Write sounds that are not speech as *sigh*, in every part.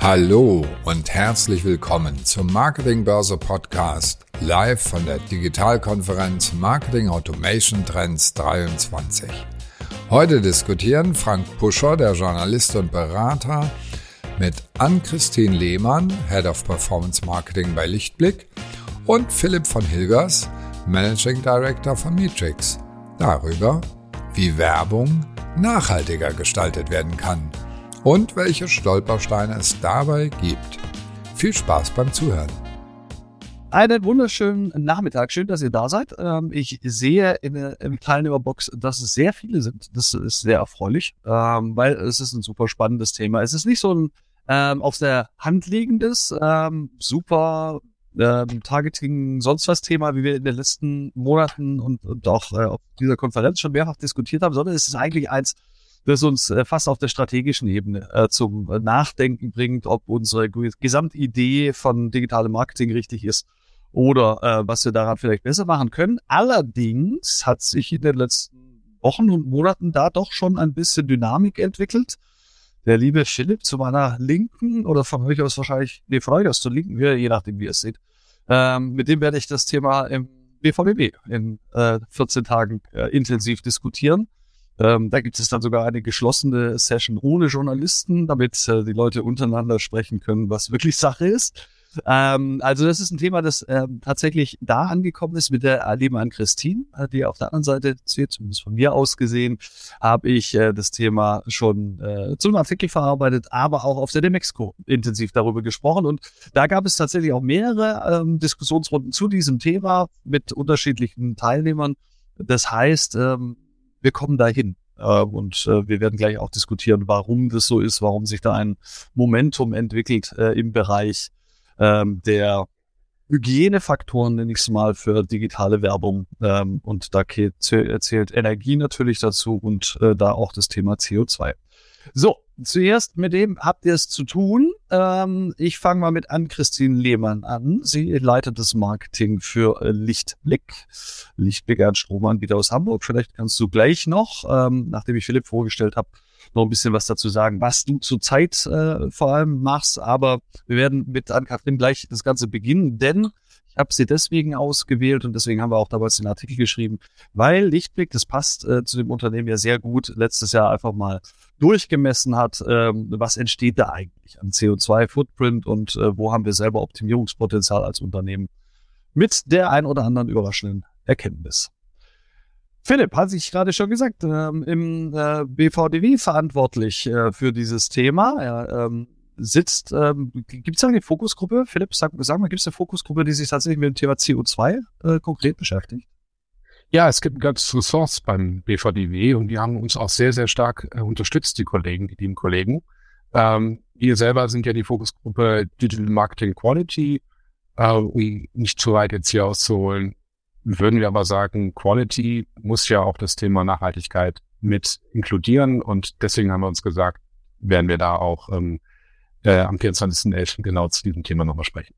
Hallo und herzlich willkommen zum Marketing Börse Podcast live von der Digitalkonferenz Marketing Automation Trends 23. Heute diskutieren Frank Puscher, der Journalist und Berater, mit Ann-Christine Lehmann, Head of Performance Marketing bei Lichtblick und Philipp von Hilgers, Managing Director von Matrix, darüber, wie Werbung nachhaltiger gestaltet werden kann und welche Stolpersteine es dabei gibt. Viel Spaß beim Zuhören. Einen wunderschönen Nachmittag. Schön, dass ihr da seid. Ähm, ich sehe in der Teilnehmerbox, dass es sehr viele sind. Das ist sehr erfreulich, ähm, weil es ist ein super spannendes Thema. Es ist nicht so ein ähm, auf der Hand liegendes, super Targeting, sonst was Thema, wie wir in den letzten Monaten und, und auch äh, auf dieser Konferenz schon mehrfach diskutiert haben, sondern es ist eigentlich eins, das uns äh, fast auf der strategischen Ebene äh, zum Nachdenken bringt, ob unsere Gesamtidee von digitalem Marketing richtig ist oder äh, was wir daran vielleicht besser machen können. Allerdings hat sich in den letzten Wochen und Monaten da doch schon ein bisschen Dynamik entwickelt. Der liebe Philipp zu meiner Linken oder von euch aus wahrscheinlich, nee, von euch aus zur Linken, je nachdem, wie ihr es seht. Ähm, mit dem werde ich das Thema im BVBB in äh, 14 Tagen äh, intensiv diskutieren. Ähm, da gibt es dann sogar eine geschlossene Session ohne Journalisten, damit äh, die Leute untereinander sprechen können, was wirklich Sache ist. Ähm, also das ist ein Thema, das ähm, tatsächlich da angekommen ist mit der Leben an Christine, äh, die auf der anderen Seite steht, zumindest von mir aus gesehen, habe ich äh, das Thema schon äh, zum Artikel verarbeitet, aber auch auf der Demexco intensiv darüber gesprochen. Und da gab es tatsächlich auch mehrere ähm, Diskussionsrunden zu diesem Thema mit unterschiedlichen Teilnehmern. Das heißt, ähm, wir kommen dahin. Äh, und äh, wir werden gleich auch diskutieren, warum das so ist, warum sich da ein Momentum entwickelt äh, im Bereich ähm, der Hygienefaktoren, nenne ich es mal, für digitale Werbung. Ähm, und da erzählt Energie natürlich dazu und äh, da auch das Thema CO2. So, zuerst mit dem habt ihr es zu tun. Ähm, ich fange mal mit Ann-Christine Lehmann an. Sie leitet das Marketing für äh, Lichtblick. Lichtblick, ein Stromanbieter aus Hamburg. Vielleicht kannst du gleich noch, ähm, nachdem ich Philipp vorgestellt habe, noch ein bisschen was dazu sagen, was du zurzeit äh, vor allem machst. Aber wir werden mit Ann-Kathrin gleich das Ganze beginnen, denn habe sie deswegen ausgewählt und deswegen haben wir auch damals den Artikel geschrieben, weil Lichtblick, das passt äh, zu dem Unternehmen ja sehr gut, letztes Jahr einfach mal durchgemessen hat, ähm, was entsteht da eigentlich an CO2-Footprint und äh, wo haben wir selber Optimierungspotenzial als Unternehmen mit der ein oder anderen überraschenden Erkenntnis. Philipp, hat sich gerade schon gesagt, ähm, im äh, BVDW verantwortlich äh, für dieses Thema. Er ähm, sitzt, ähm, gibt es da eine Fokusgruppe? Philipp, sag, sag mal, gibt es eine Fokusgruppe, die sich tatsächlich mit dem Thema CO2 äh, konkret beschäftigt? Ja, es gibt ein ganzes Ressource beim BVDW und die haben uns auch sehr, sehr stark äh, unterstützt, die Kollegen, die lieben Kollegen. Ähm, wir selber sind ja die Fokusgruppe Digital Marketing Quality. Äh, nicht zu weit jetzt hier auszuholen, würden wir aber sagen, Quality muss ja auch das Thema Nachhaltigkeit mit inkludieren und deswegen haben wir uns gesagt, werden wir da auch ähm, äh, am 24.11. genau zu diesem Thema nochmal sprechen.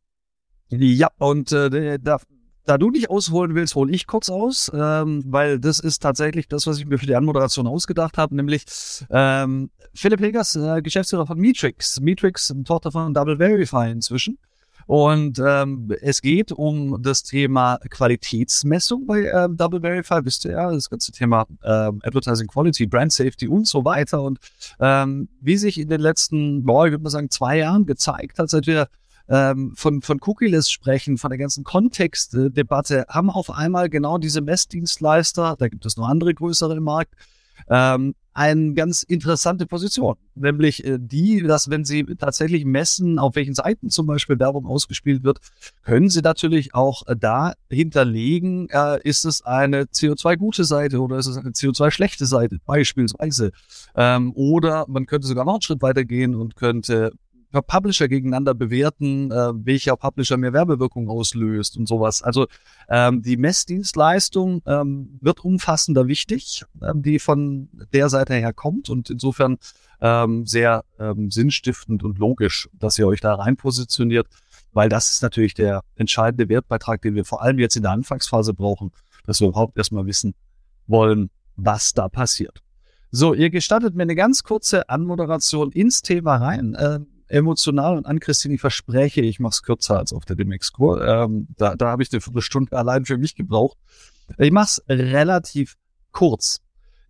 Ja, und äh, da, da du nicht ausholen willst, hole ich kurz aus, ähm, weil das ist tatsächlich das, was ich mir für die Anmoderation ausgedacht habe, nämlich ähm, Philipp Hegers, äh, Geschäftsführer von Metrix. Metrix, Tochter von Double Verify inzwischen. Und ähm, es geht um das Thema Qualitätsmessung bei ähm, Double Verify, wisst ihr ja, das ganze Thema ähm, Advertising Quality, Brand Safety und so weiter. Und ähm, wie sich in den letzten, boah, ich würde mal sagen, zwei Jahren gezeigt hat, seit wir ähm, von, von Cookieless sprechen, von der ganzen Kontextdebatte, haben auf einmal genau diese Messdienstleister, da gibt es noch andere größere im Markt, ähm, eine ganz interessante Position, nämlich äh, die, dass wenn Sie tatsächlich messen, auf welchen Seiten zum Beispiel Werbung ausgespielt wird, können Sie natürlich auch äh, da hinterlegen, äh, ist es eine CO2-gute Seite oder ist es eine CO2-schlechte Seite beispielsweise. Ähm, oder man könnte sogar noch einen Schritt weitergehen und könnte Publisher gegeneinander bewerten, äh, welcher Publisher mehr Werbewirkung auslöst und sowas. Also ähm, die Messdienstleistung ähm, wird umfassender wichtig, ähm, die von der Seite her kommt und insofern ähm, sehr ähm, sinnstiftend und logisch, dass ihr euch da rein positioniert, weil das ist natürlich der entscheidende Wertbeitrag, den wir vor allem jetzt in der Anfangsphase brauchen, dass wir überhaupt erstmal wissen wollen, was da passiert. So, ihr gestattet mir eine ganz kurze Anmoderation ins Thema rein. Äh, emotional und an Christine, ich verspreche, ich mache es kürzer als auf der Demexkur. Ähm, da da habe ich eine Viertelstunde allein für mich gebraucht. Ich mache es relativ kurz.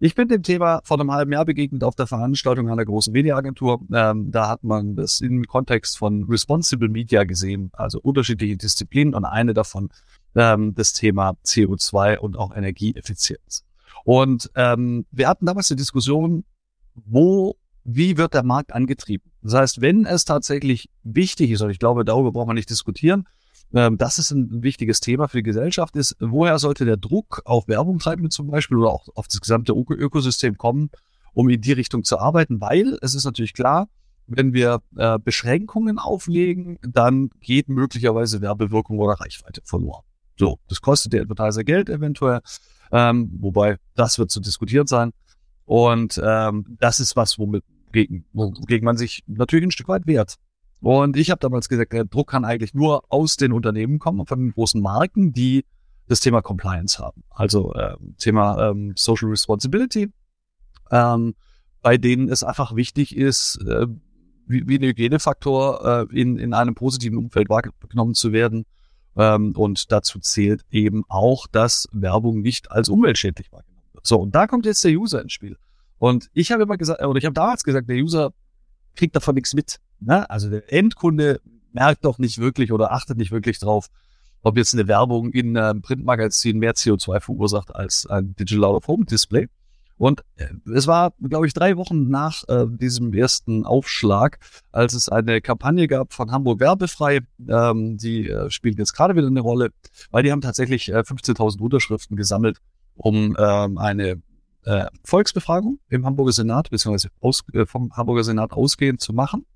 Ich bin dem Thema vor einem halben Jahr begegnet auf der Veranstaltung einer großen Mediaagentur. Ähm, da hat man das im Kontext von Responsible Media gesehen, also unterschiedliche Disziplinen und eine davon ähm, das Thema CO2 und auch Energieeffizienz. Und ähm, wir hatten damals eine Diskussion, wo, wie wird der Markt angetrieben? Das heißt, wenn es tatsächlich wichtig ist, und ich glaube, darüber braucht man nicht diskutieren, ähm, das ist ein wichtiges Thema für die Gesellschaft, ist, woher sollte der Druck auf Werbung treiben zum Beispiel oder auch auf das gesamte Öko Ökosystem kommen, um in die Richtung zu arbeiten? Weil es ist natürlich klar, wenn wir äh, Beschränkungen auflegen, dann geht möglicherweise Werbewirkung oder Reichweite verloren. So, das kostet der Advertiser Geld eventuell, ähm, wobei das wird zu diskutieren sein. Und ähm, das ist was, womit gegen, wogegen man sich natürlich ein Stück weit wehrt. Und ich habe damals gesagt, der Druck kann eigentlich nur aus den Unternehmen kommen, von den großen Marken, die das Thema Compliance haben. Also äh, Thema ähm, Social Responsibility, ähm, bei denen es einfach wichtig ist, äh, wie, wie ein Hygienefaktor äh, in, in einem positiven Umfeld wahrgenommen zu werden. Ähm, und dazu zählt eben auch, dass Werbung nicht als umweltschädlich wahrgenommen wird. So, und da kommt jetzt der User ins Spiel. Und ich habe immer gesagt, oder ich habe damals gesagt, der User kriegt davon nichts mit. Ne? Also der Endkunde merkt doch nicht wirklich oder achtet nicht wirklich drauf, ob jetzt eine Werbung in einem Printmagazin mehr CO2 verursacht als ein Digital Out of Home Display. Und äh, es war, glaube ich, drei Wochen nach äh, diesem ersten Aufschlag, als es eine Kampagne gab von Hamburg Werbefrei. Ähm, die äh, spielt jetzt gerade wieder eine Rolle, weil die haben tatsächlich äh, 15.000 Unterschriften gesammelt, um ähm, eine äh, Volksbefragung im Hamburger Senat, beziehungsweise äh, vom Hamburger Senat ausgehend zu machen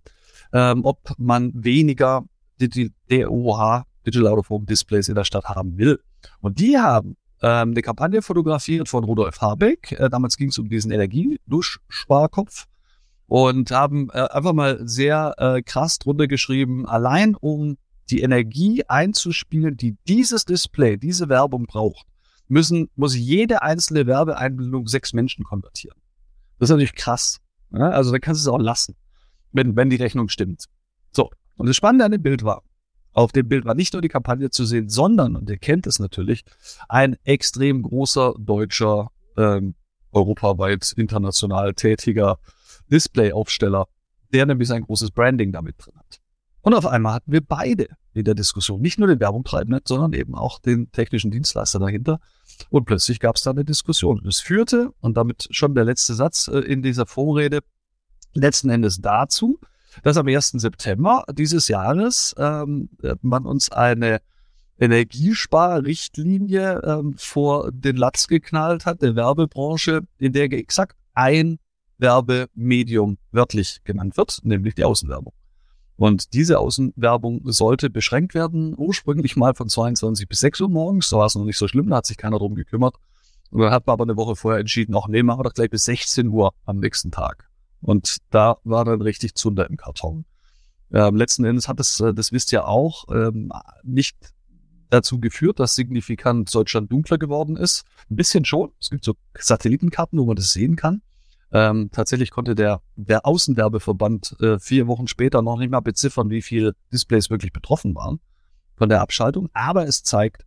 ähm, ob man weniger DOH, Digital Out of Home Displays in der Stadt haben will. Und die haben ähm, eine Kampagne fotografiert von Rudolf Habeck. Äh, damals ging es um diesen Energieduschsparkopf und haben äh, einfach mal sehr äh, krass drunter geschrieben, allein um die Energie einzuspielen, die dieses Display, diese Werbung braucht, müssen, muss jede einzelne Werbeeinbildung sechs Menschen konvertieren. Das ist natürlich krass. Ja? Also da kannst du es auch lassen wenn, wenn die Rechnung stimmt. So. Und das Spannende an dem Bild war, auf dem Bild war nicht nur die Kampagne zu sehen, sondern, und ihr kennt es natürlich, ein extrem großer deutscher, ähm, europaweit international tätiger Displayaufsteller, der nämlich sein großes Branding damit drin hat. Und auf einmal hatten wir beide in der Diskussion, nicht nur den Werbungtreibenden, sondern eben auch den technischen Dienstleister dahinter. Und plötzlich gab es da eine Diskussion. Es führte, und damit schon der letzte Satz äh, in dieser Vorrede, letzten Endes dazu, dass am 1. September dieses Jahres ähm, man uns eine Energiesparrichtlinie ähm, vor den Latz geknallt hat, der Werbebranche, in der exakt ein Werbemedium wörtlich genannt wird, nämlich die Außenwerbung. Und diese Außenwerbung sollte beschränkt werden, ursprünglich mal von 22 bis 6 Uhr morgens. Da war es noch nicht so schlimm, da hat sich keiner drum gekümmert. Und dann hat man aber eine Woche vorher entschieden, auch nee, machen wir doch gleich bis 16 Uhr am nächsten Tag. Und da war dann richtig Zunder im Karton. Ähm, letzten Endes hat es, äh, das wisst ihr auch, ähm, nicht dazu geführt, dass signifikant Deutschland dunkler geworden ist. Ein bisschen schon. Es gibt so Satellitenkarten, wo man das sehen kann. Ähm, tatsächlich konnte der, der Außenwerbeverband äh, vier Wochen später noch nicht mal beziffern, wie viele Displays wirklich betroffen waren von der Abschaltung. Aber es zeigt,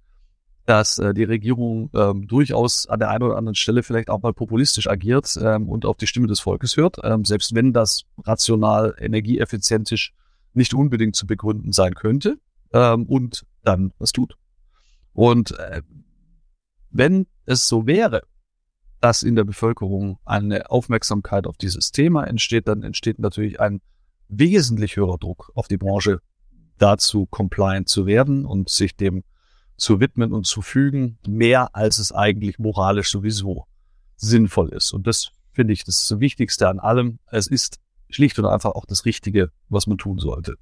dass äh, die Regierung ähm, durchaus an der einen oder anderen Stelle vielleicht auch mal populistisch agiert ähm, und auf die Stimme des Volkes hört, ähm, selbst wenn das rational, energieeffizientisch nicht unbedingt zu begründen sein könnte ähm, und dann was tut. Und äh, wenn es so wäre, dass in der Bevölkerung eine Aufmerksamkeit auf dieses Thema entsteht, dann entsteht natürlich ein wesentlich höherer Druck auf die Branche, dazu compliant zu werden und sich dem zu widmen und zu fügen, mehr als es eigentlich moralisch sowieso sinnvoll ist. Und das finde ich das, Wichtigste an allem. Es ist schlicht und einfach auch das Richtige, was man tun sollte.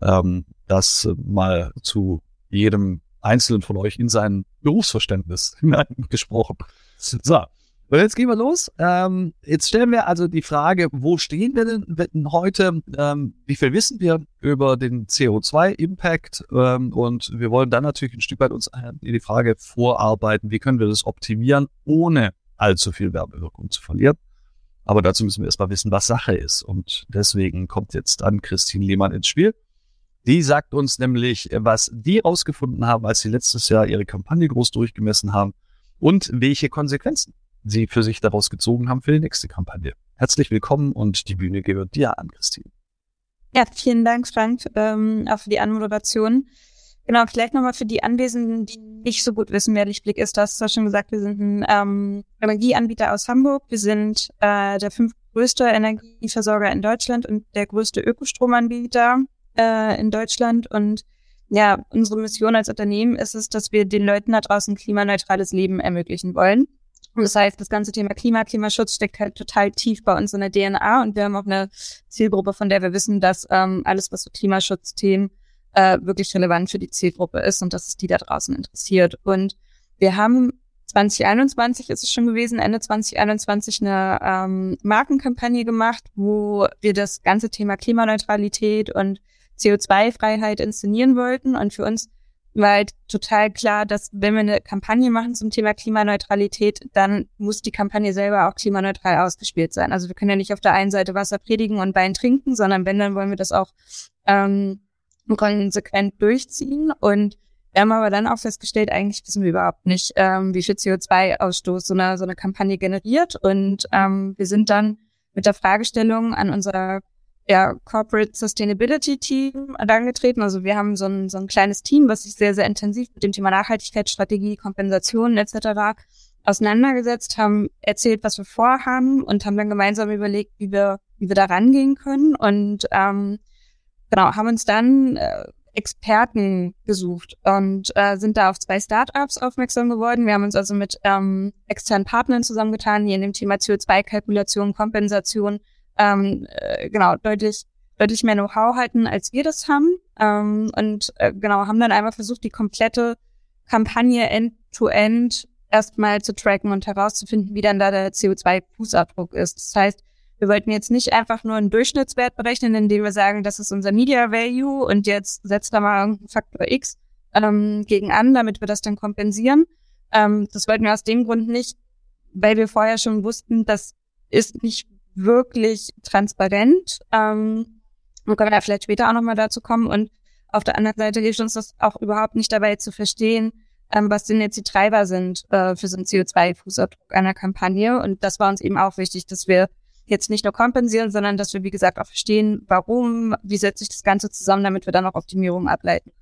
Ähm, das mal zu jedem Einzelnen von euch in sein Berufsverständnis *laughs* hineingesprochen. So, und jetzt gehen wir los. Ähm, jetzt stellen wir also die Frage, wo stehen wir denn heute? Ähm, wie viel wissen wir über den CO2-Impact? Ähm, und wir wollen dann natürlich ein Stück weit uns in die Frage vorarbeiten, wie können wir das optimieren, ohne allzu viel Werbewirkung zu verlieren. Aber dazu müssen wir erstmal wissen, was Sache ist. Und deswegen kommt jetzt an Christine Lehmann ins Spiel. Die sagt uns nämlich, was die rausgefunden haben, als sie letztes Jahr ihre Kampagne groß durchgemessen haben und welche Konsequenzen sie für sich daraus gezogen haben für die nächste Kampagne. Herzlich willkommen und die Bühne gehört dir an, Christine. Ja, vielen Dank, Frank, ähm, auch für die Anmoderation. Genau, vielleicht nochmal für die Anwesenden, die nicht so gut wissen, wer Lichtblick ist. Du hast zwar schon gesagt, wir sind ein ähm, Energieanbieter aus Hamburg. Wir sind äh, der fünftgrößte Energieversorger in Deutschland und der größte Ökostromanbieter äh, in Deutschland. Und ja, unsere Mission als Unternehmen ist es, dass wir den Leuten da draußen klimaneutrales Leben ermöglichen wollen. Und das heißt, das ganze Thema Klima, Klimaschutz steckt halt total tief bei uns in der DNA und wir haben auch eine Zielgruppe, von der wir wissen, dass ähm, alles, was so Klimaschutzthemen äh, wirklich relevant für die Zielgruppe ist und dass es die da draußen interessiert. Und wir haben 2021 ist es schon gewesen, Ende 2021 eine ähm, Markenkampagne gemacht, wo wir das ganze Thema Klimaneutralität und CO2-Freiheit inszenieren wollten. Und für uns war halt total klar, dass wenn wir eine Kampagne machen zum Thema Klimaneutralität, dann muss die Kampagne selber auch klimaneutral ausgespielt sein. Also wir können ja nicht auf der einen Seite Wasser predigen und Wein trinken, sondern wenn, dann wollen wir das auch ähm, konsequent durchziehen. Und wir haben aber dann auch festgestellt, eigentlich wissen wir überhaupt nicht, ähm, wie viel CO2-Ausstoß so eine, so eine Kampagne generiert. Und ähm, wir sind dann mit der Fragestellung an unser ja, Corporate Sustainability Team herangetreten. Also wir haben so ein, so ein kleines Team, was sich sehr, sehr intensiv mit dem Thema Nachhaltigkeitsstrategie, Kompensationen etc. auseinandergesetzt, haben erzählt, was wir vorhaben und haben dann gemeinsam überlegt, wie wir, wie wir da rangehen können und ähm, genau, haben uns dann äh, Experten gesucht und äh, sind da auf zwei Startups aufmerksam geworden. Wir haben uns also mit ähm, externen Partnern zusammengetan, die in dem Thema CO2-Kalkulation, Kompensation ähm, äh, genau deutlich deutlich mehr Know-how halten, als wir das haben. Ähm, und äh, genau, haben dann einmal versucht, die komplette Kampagne end-to-end -end erstmal zu tracken und herauszufinden, wie dann da der CO2-Fußabdruck ist. Das heißt, wir wollten jetzt nicht einfach nur einen Durchschnittswert berechnen, indem wir sagen, das ist unser Media Value und jetzt setzt da mal einen Faktor X ähm, gegen an, damit wir das dann kompensieren. Ähm, das wollten wir aus dem Grund nicht, weil wir vorher schon wussten, das ist nicht wirklich transparent. Ähm, und können wir da vielleicht später auch nochmal dazu kommen. Und auf der anderen Seite hilft uns das auch überhaupt nicht dabei zu verstehen, ähm, was denn jetzt die Treiber sind äh, für so einen CO2-Fußabdruck einer Kampagne. Und das war uns eben auch wichtig, dass wir jetzt nicht nur kompensieren, sondern dass wir, wie gesagt, auch verstehen, warum, wie setzt sich das Ganze zusammen, damit wir dann auch Optimierungen ableiten.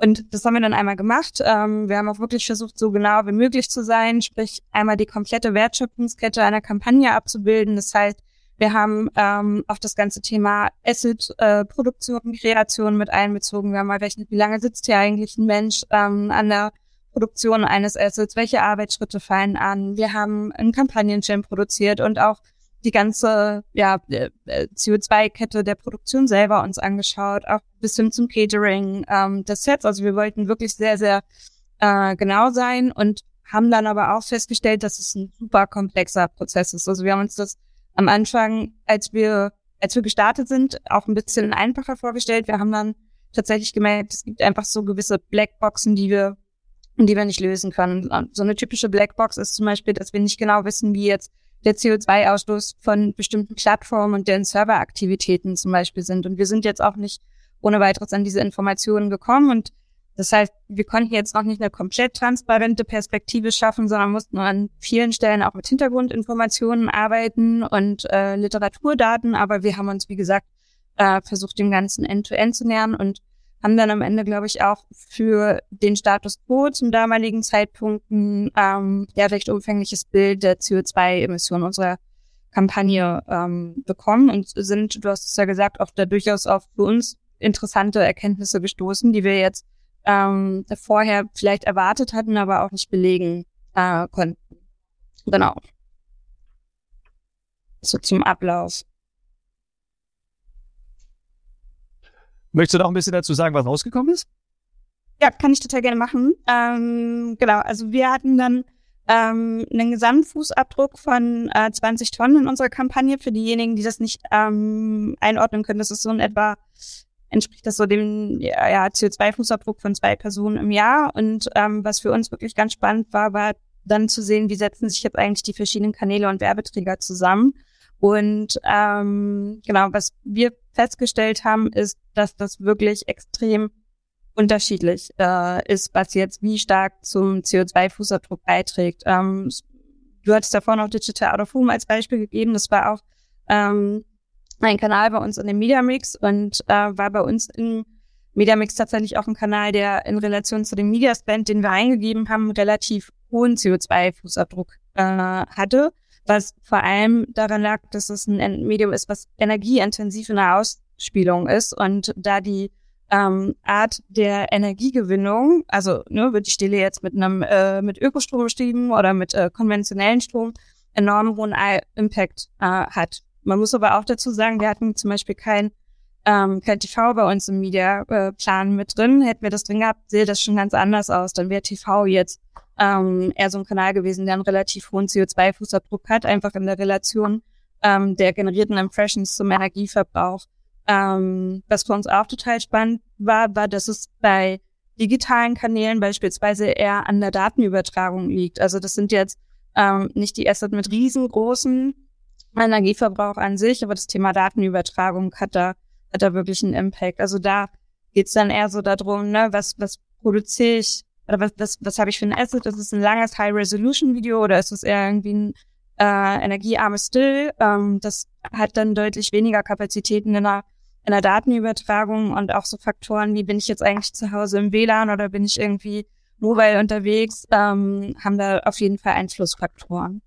Und das haben wir dann einmal gemacht. Ähm, wir haben auch wirklich versucht, so genau wie möglich zu sein, sprich einmal die komplette Wertschöpfungskette einer Kampagne abzubilden. Das heißt, wir haben ähm, auch das ganze Thema Asset-Produktion, äh, Kreation mit einbezogen. Wir haben mal gerechnet, wie lange sitzt hier eigentlich ein Mensch ähm, an der Produktion eines Assets, welche Arbeitsschritte fallen an. Wir haben einen Kampagnenschirm produziert und auch die ganze ja, äh, CO2-Kette der Produktion selber uns angeschaut, auch bis hin zum Catering ähm, des Sets. Also wir wollten wirklich sehr, sehr äh, genau sein und haben dann aber auch festgestellt, dass es ein super komplexer Prozess ist. Also wir haben uns das am Anfang, als wir, als wir gestartet sind, auch ein bisschen einfacher vorgestellt. Wir haben dann tatsächlich gemerkt, es gibt einfach so gewisse Blackboxen, die wir, die wir nicht lösen können. So eine typische Blackbox ist zum Beispiel, dass wir nicht genau wissen, wie jetzt der CO2-Ausstoß von bestimmten Plattformen und deren Serveraktivitäten zum Beispiel sind. Und wir sind jetzt auch nicht ohne weiteres an diese Informationen gekommen. Und das heißt, wir konnten jetzt noch nicht eine komplett transparente Perspektive schaffen, sondern mussten an vielen Stellen auch mit Hintergrundinformationen arbeiten und äh, Literaturdaten. Aber wir haben uns, wie gesagt, äh, versucht, dem Ganzen end-to-end -End zu nähern und haben dann am Ende, glaube ich, auch für den Status quo zum damaligen Zeitpunkt ein ähm, ja, recht umfängliches Bild der CO2-Emissionen unserer Kampagne ähm, bekommen und sind, du hast es ja gesagt, auch da durchaus auf für uns interessante Erkenntnisse gestoßen, die wir jetzt ähm, vorher vielleicht erwartet hatten, aber auch nicht belegen äh, konnten. Genau. So zum Ablauf. Möchtest du noch ein bisschen dazu sagen, was rausgekommen ist? Ja, kann ich total gerne machen. Ähm, genau, also wir hatten dann ähm, einen Gesamtfußabdruck von äh, 20 Tonnen in unserer Kampagne. Für diejenigen, die das nicht ähm, einordnen können, das ist so in etwa, entspricht das so dem ja, ja, CO2-Fußabdruck von zwei Personen im Jahr. Und ähm, was für uns wirklich ganz spannend war, war dann zu sehen, wie setzen sich jetzt eigentlich die verschiedenen Kanäle und Werbeträger zusammen. Und ähm, genau, was wir festgestellt haben, ist, dass das wirklich extrem unterschiedlich äh, ist, was jetzt wie stark zum CO2-Fußabdruck beiträgt. Ähm, du hattest davor noch Digital Out of Home als Beispiel gegeben. Das war auch ähm, ein Kanal bei uns in dem Media Mix und äh, war bei uns im Media Mix tatsächlich auch ein Kanal, der in Relation zu dem Media Spend, den wir eingegeben haben, relativ hohen CO2-Fußabdruck äh, hatte, was vor allem daran lag, dass es ein Medium ist, was energieintensiv in der Ausspielung ist und da die ähm, Art der Energiegewinnung, also ne, wird die Stille jetzt mit einem äh, mit Ökostrom betrieben oder mit äh, konventionellen Strom, enorm hohen Impact äh, hat. Man muss aber auch dazu sagen, wir hatten zum Beispiel kein, ähm, kein TV bei uns im Media-Plan mit drin. Hätten wir das drin gehabt, sähe das schon ganz anders aus. Dann wäre TV jetzt ähm, eher so ein Kanal gewesen, der einen relativ hohen CO2-Fußabdruck hat, einfach in der Relation ähm, der generierten Impressions zum Energieverbrauch. Ähm, was für uns auch total spannend war, war, dass es bei digitalen Kanälen beispielsweise eher an der Datenübertragung liegt. Also das sind jetzt ähm, nicht die Asset mit riesengroßen Energieverbrauch an sich, aber das Thema Datenübertragung hat da, hat da wirklich einen Impact. Also da geht's dann eher so darum, ne, was, was produziere ich oder was, was, was habe ich für ein Asset? Ist es ein langes High-Resolution-Video oder ist es eher irgendwie ein äh, energiearmes Still? Ähm, das hat dann deutlich weniger Kapazitäten in der, in der Datenübertragung und auch so Faktoren wie bin ich jetzt eigentlich zu Hause im WLAN oder bin ich irgendwie mobile unterwegs, ähm, haben da auf jeden Fall Einflussfaktoren.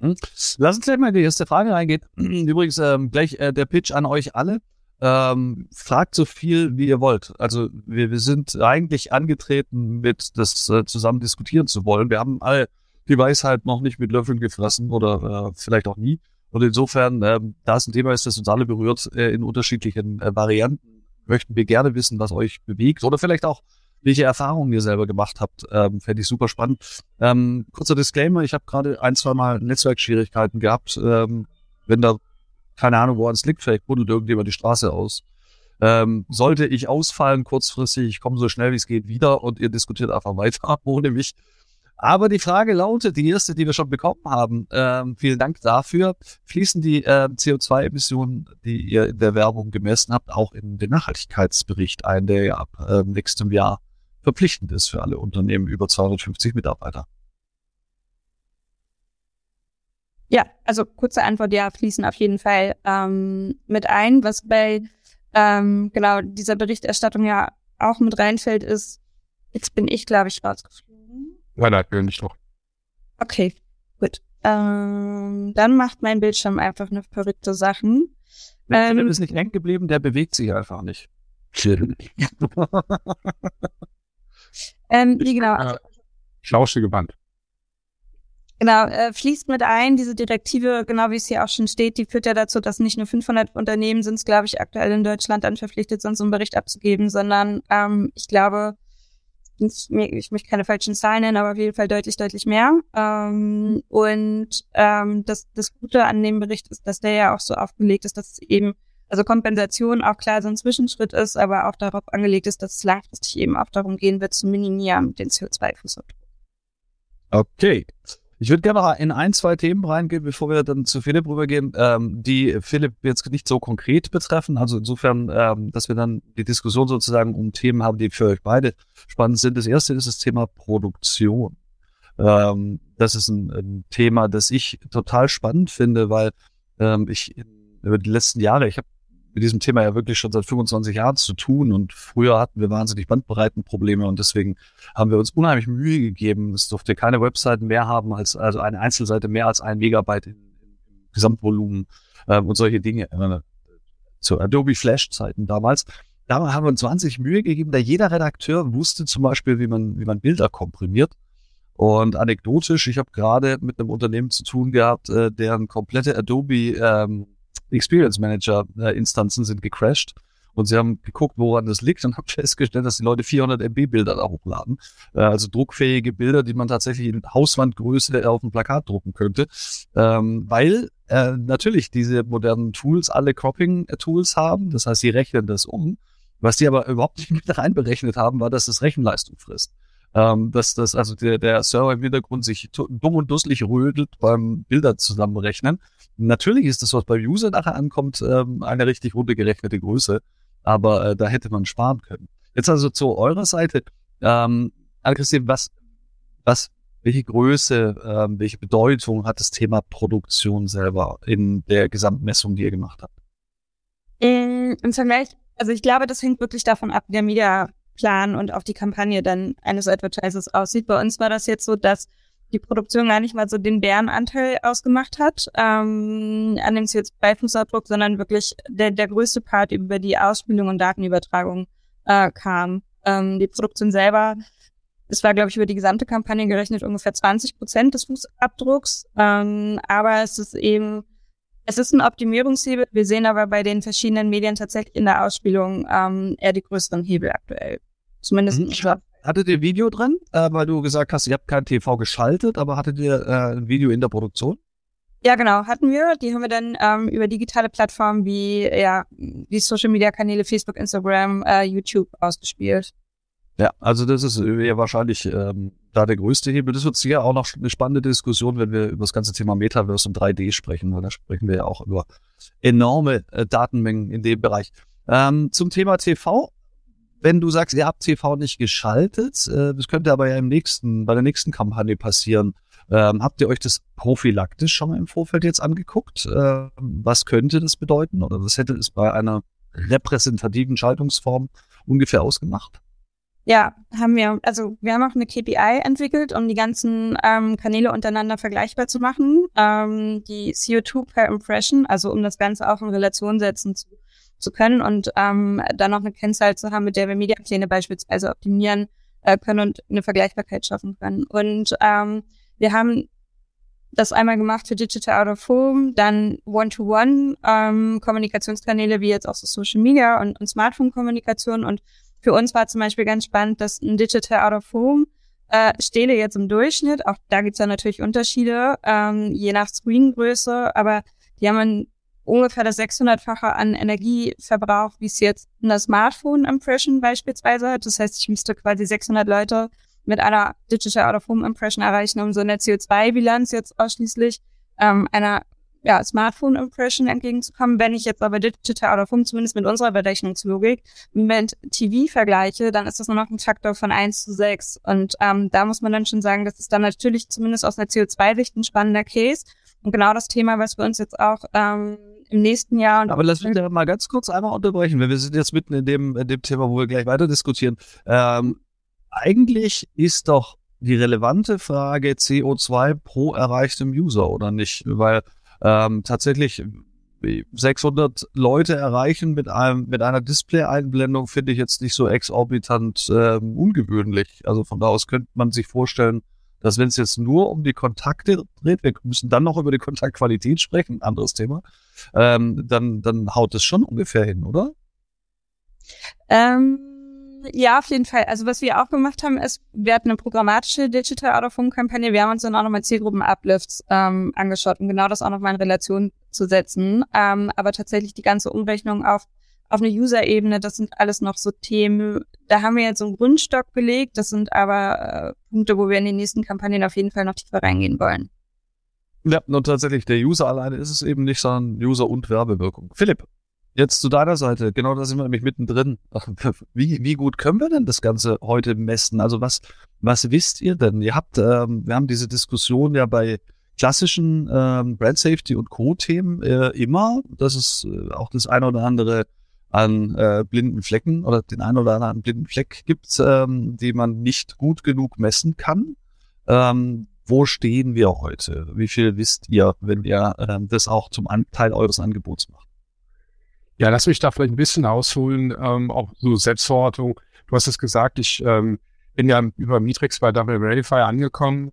Mhm. Lass uns gleich mal in die erste Frage reingehen. *clears throat* Übrigens ähm, gleich äh, der Pitch an euch alle. Ähm, fragt so viel, wie ihr wollt. Also wir, wir sind eigentlich angetreten, mit das äh, zusammen diskutieren zu wollen. Wir haben alle die Weisheit noch nicht mit Löffeln gefressen oder äh, vielleicht auch nie. Und insofern, äh, da es ein Thema ist, das uns alle berührt, äh, in unterschiedlichen äh, Varianten, möchten wir gerne wissen, was euch bewegt oder vielleicht auch welche Erfahrungen ihr selber gemacht habt. Ähm, Fände ich super spannend. Ähm, kurzer Disclaimer, ich habe gerade ein, zwei Mal Netzwerkschwierigkeiten gehabt. Ähm, wenn da, keine Ahnung, wo es liegt, vielleicht buddelt irgendjemand die Straße aus. Ähm, sollte ich ausfallen kurzfristig, ich komme so schnell wie es geht wieder und ihr diskutiert einfach weiter *laughs* ohne mich. Aber die Frage lautet, die erste, die wir schon bekommen haben, ähm, vielen Dank dafür, fließen die äh, CO2-Emissionen, die ihr in der Werbung gemessen habt, auch in den Nachhaltigkeitsbericht ein, der ja ab äh, nächstem Jahr verpflichtend ist für alle Unternehmen über 250 Mitarbeiter. Ja, also kurze Antwort, ja, fließen auf jeden Fall ähm, mit ein. Was bei ähm, genau dieser Berichterstattung ja auch mit reinfällt, ist, jetzt bin ich, glaube ich, rausgeflogen. Nein, nein, will nicht noch. Okay, gut. Ähm, dann macht mein Bildschirm einfach eine verrückte Sachen. Der ähm, ist nicht eng geblieben, der bewegt sich einfach nicht. *laughs* Ähm, wie genau. Also, Flauschige Band. Genau, äh, fließt mit ein, diese Direktive, genau wie es hier auch schon steht, die führt ja dazu, dass nicht nur 500 Unternehmen sind glaube ich, aktuell in Deutschland dann verpflichtet sind, so einen Bericht abzugeben, sondern ähm, ich glaube, ich, ich möchte keine falschen Zahlen nennen, aber auf jeden Fall deutlich, deutlich mehr. Ähm, und ähm, das, das Gute an dem Bericht ist, dass der ja auch so aufgelegt ist, dass es eben also Kompensation auch klar so ein Zwischenschritt ist, aber auch darauf angelegt ist, dass es langfristig eben auch darum gehen wird, zu minimieren den CO2-Fußabdruck. Okay. Ich würde gerne noch in ein, zwei Themen reingehen, bevor wir dann zu Philipp rübergehen, ähm, die Philipp jetzt nicht so konkret betreffen. Also insofern, ähm, dass wir dann die Diskussion sozusagen um Themen haben, die für euch beide spannend sind. Das erste ist das Thema Produktion. Ähm, das ist ein, ein, Thema, das ich total spannend finde, weil ähm, ich über die letzten Jahre, ich habe mit diesem Thema ja wirklich schon seit 25 Jahren zu tun und früher hatten wir wahnsinnig Bandbreitenprobleme und deswegen haben wir uns unheimlich Mühe gegeben. Es durfte keine Webseiten mehr haben als, also eine Einzelseite mehr als ein Megabyte im Gesamtvolumen äh, und solche Dinge. Äh, zu Adobe Flash Zeiten damals. Da haben wir uns wahnsinnig Mühe gegeben, da jeder Redakteur wusste zum Beispiel, wie man, wie man Bilder komprimiert. Und anekdotisch, ich habe gerade mit einem Unternehmen zu tun gehabt, äh, deren komplette Adobe ähm, Experience Manager äh, Instanzen sind gecrashed. Und sie haben geguckt, woran das liegt und *laughs* haben festgestellt, dass die Leute 400 MB Bilder da hochladen. Äh, also druckfähige Bilder, die man tatsächlich in Hauswandgröße auf ein Plakat drucken könnte. Ähm, weil äh, natürlich diese modernen Tools alle Cropping-Tools haben. Das heißt, sie rechnen das um. Was die aber überhaupt nicht mit reinberechnet haben, war, dass es Rechenleistung frisst. Ähm, dass das also der, der Server im Hintergrund sich dumm und dusselig rödelt beim Bilder zusammenrechnen. Natürlich ist das, was beim User nachher ankommt, ähm, eine richtig runtergerechnete Größe, aber äh, da hätte man sparen können. Jetzt also zu eurer Seite. Ähm, Anne-Christine, was, was, welche Größe, ähm, welche Bedeutung hat das Thema Produktion selber in der Gesamtmessung, die ihr gemacht habt? Im Vergleich, also ich glaube, das hängt wirklich davon ab, der Media Plan und auch die Kampagne dann eines Advertisers aussieht. Bei uns war das jetzt so, dass die Produktion gar nicht mal so den Bärenanteil ausgemacht hat ähm, an dem CO2-Fußabdruck, sondern wirklich der, der größte Part über die Ausspielung und Datenübertragung äh, kam. Ähm, die Produktion selber, es war, glaube ich, über die gesamte Kampagne gerechnet ungefähr 20 Prozent des Fußabdrucks, ähm, aber es ist eben es ist ein Optimierungshebel. Wir sehen aber bei den verschiedenen Medien tatsächlich in der Ausspielung ähm, eher die größeren Hebel aktuell. Zumindest. Mhm. Hattet ihr Video drin? Äh, weil du gesagt hast, ihr habt kein TV geschaltet, aber hattet ihr äh, ein Video in der Produktion? Ja, genau, hatten wir. Die haben wir dann ähm, über digitale Plattformen wie ja wie Social Media Kanäle Facebook, Instagram, äh, YouTube ausgespielt. Ja, also das ist ja wahrscheinlich ähm, da der größte Hebel. Das wird sicher auch noch eine spannende Diskussion, wenn wir über das ganze Thema Metaverse und 3D sprechen, weil da sprechen wir ja auch über enorme äh, Datenmengen in dem Bereich. Ähm, zum Thema TV. Wenn du sagst, ihr habt TV nicht geschaltet, äh, das könnte aber ja im nächsten, bei der nächsten Kampagne passieren. Ähm, habt ihr euch das prophylaktisch schon mal im Vorfeld jetzt angeguckt? Äh, was könnte das bedeuten? Oder was hätte es bei einer repräsentativen Schaltungsform ungefähr ausgemacht? Ja, haben wir. Also wir haben auch eine KPI entwickelt, um die ganzen ähm, Kanäle untereinander vergleichbar zu machen. Ähm, die CO2 per Impression, also um das Ganze auch in Relation setzen zu, zu können und ähm, dann noch eine Kennzahl zu haben, mit der wir Mediapläne beispielsweise optimieren äh, können und eine Vergleichbarkeit schaffen können. Und ähm, wir haben das einmal gemacht für Digital Out of Home, dann One-to-One ähm, Kommunikationskanäle wie jetzt auch so Social Media und, und Smartphone-Kommunikation und für uns war zum Beispiel ganz spannend, dass ein Digital Out of Home äh, Stele jetzt im Durchschnitt, auch da gibt's ja natürlich Unterschiede, ähm, je nach Screengröße, aber die haben ein, ungefähr das 600-fache an Energieverbrauch, wie es jetzt eine Smartphone-Impression beispielsweise hat. Das heißt, ich müsste quasi 600 Leute mit einer Digital Out of Home Impression erreichen, um so eine CO2-Bilanz jetzt ausschließlich ähm, einer ja, Smartphone-Impression entgegenzukommen. Wenn ich jetzt aber Digital of Home, zumindest mit unserer Berechnungslogik, mit TV vergleiche, dann ist das nur noch ein Faktor von eins zu sechs. Und ähm, da muss man dann schon sagen, das ist dann natürlich zumindest aus einer CO2-Sicht ein spannender Case. Und genau das Thema, was wir uns jetzt auch ähm, im nächsten Jahr. Und Aber lass mich da mal ganz kurz einmal unterbrechen, weil wir sind jetzt mitten in dem, in dem Thema, wo wir gleich weiter diskutieren. Ähm, eigentlich ist doch die relevante Frage CO2 pro erreichtem User oder nicht? Weil ähm, tatsächlich 600 Leute erreichen mit einem mit einer Display-Einblendung finde ich jetzt nicht so exorbitant äh, ungewöhnlich. Also von da aus könnte man sich vorstellen, dass wenn es jetzt nur um die Kontakte dreht, wir müssen dann noch über die Kontaktqualität sprechen, anderes Thema, ähm, dann dann haut es schon ungefähr hin, oder? Ähm ja, auf jeden Fall. Also was wir auch gemacht haben, ist, wir hatten eine programmatische Digital Out of Kampagne. Wir haben uns dann auch nochmal Zielgruppen-Uplifts ähm, angeschaut, um genau das auch nochmal in Relation zu setzen. Ähm, aber tatsächlich die ganze Umrechnung auf auf eine User-Ebene, das sind alles noch so Themen. Da haben wir jetzt so einen Grundstock gelegt. Das sind aber äh, Punkte, wo wir in den nächsten Kampagnen auf jeden Fall noch tiefer reingehen wollen. Ja, und tatsächlich, der User alleine ist es eben nicht, sondern User und Werbewirkung. Philipp, Jetzt zu deiner Seite, genau da sind wir nämlich mittendrin. *laughs* Wie, wie gut können wir denn das Ganze heute messen? Also was, was wisst ihr denn? Ihr habt, ähm, wir haben diese Diskussion ja bei klassischen ähm, Brand Safety und Co-Themen äh, immer, dass es äh, auch das eine oder andere an äh, blinden Flecken oder den einen oder anderen blinden Fleck gibt, ähm, die man nicht gut genug messen kann. Ähm, wo stehen wir heute? Wie viel wisst ihr, wenn ihr äh, das auch zum Teil eures Angebots macht? Ja, lass mich da vielleicht ein bisschen ausholen, ähm, auch so Selbstverortung. Du hast es gesagt, ich ähm, bin ja über Mitrix bei Double Verify angekommen.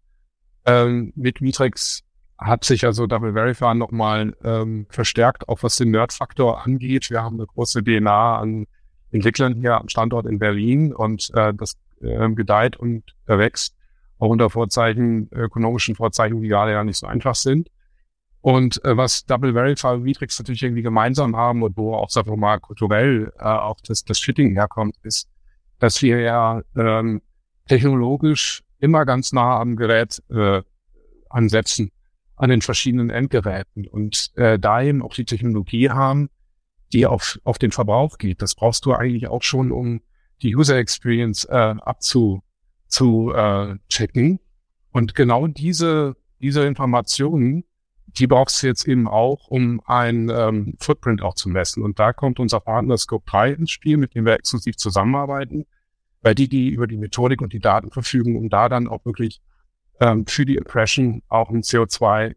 Ähm, mit Mitrix hat sich also Double Verify nochmal ähm, verstärkt, auch was den Nerd-Faktor angeht. Wir haben eine große DNA an Entwicklern hier am Standort in Berlin und äh, das äh, gedeiht und wächst, auch unter Vorzeichen, ökonomischen Vorzeichen, die gerade ja nicht so einfach sind. Und äh, was Double Verify und Matrix natürlich irgendwie gemeinsam haben und wo auch, sagen wir mal, kulturell äh, auch das, das Fitting herkommt, ist, dass wir ja ähm, technologisch immer ganz nah am Gerät äh, ansetzen, an den verschiedenen Endgeräten und äh, da eben auch die Technologie haben, die auf, auf den Verbrauch geht. Das brauchst du eigentlich auch schon, um die User Experience äh, abzu zu äh, checken. Und genau diese, diese Informationen, die brauchst du jetzt eben auch, um ein ähm, Footprint auch zu messen. Und da kommt unser Partner Scope 3 ins Spiel, mit dem wir exklusiv zusammenarbeiten, weil die, die über die Methodik und die Daten verfügen, um da dann auch wirklich ähm, für die Impression auch ein CO2,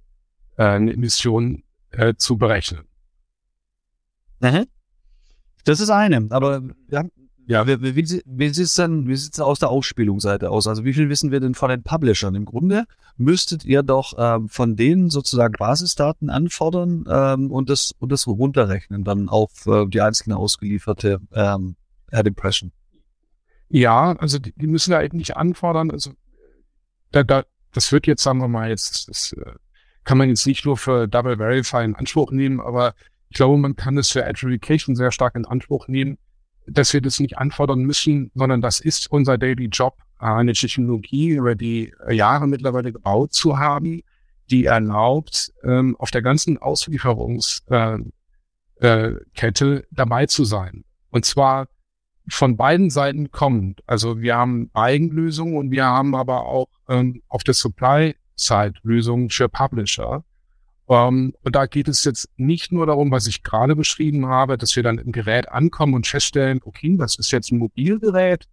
äh, eine Emission äh, zu berechnen. Mhm. Das ist eine, aber wir haben ja, wie, wie, wie sieht es denn, wie sieht's aus der Ausspielungsseite aus? Also wie viel wissen wir denn von den Publishern? Im Grunde müsstet ihr doch ähm, von denen sozusagen Basisdaten anfordern ähm, und das und das runterrechnen dann auf äh, die einzelne ausgelieferte ähm, Ad Impression. Ja, also die, die müssen da eben nicht anfordern. Also da, da, das wird jetzt, sagen wir mal, jetzt das, äh, kann man jetzt nicht nur für Double Verify in Anspruch nehmen, aber ich glaube, man kann es für Adjudication sehr stark in Anspruch nehmen dass wir das nicht anfordern müssen, sondern das ist unser Daily Job, eine Technologie über die Jahre mittlerweile gebaut zu haben, die erlaubt, ähm, auf der ganzen Auslieferungskette äh, äh, dabei zu sein. Und zwar von beiden Seiten kommend. Also wir haben Eigenlösungen und wir haben aber auch ähm, auf der Supply-Side Lösungen für Publisher. Um, ähm, und da geht es jetzt nicht nur darum, was ich gerade beschrieben habe, dass wir dann im Gerät ankommen und feststellen, okay, das ist jetzt ein Mobilgerät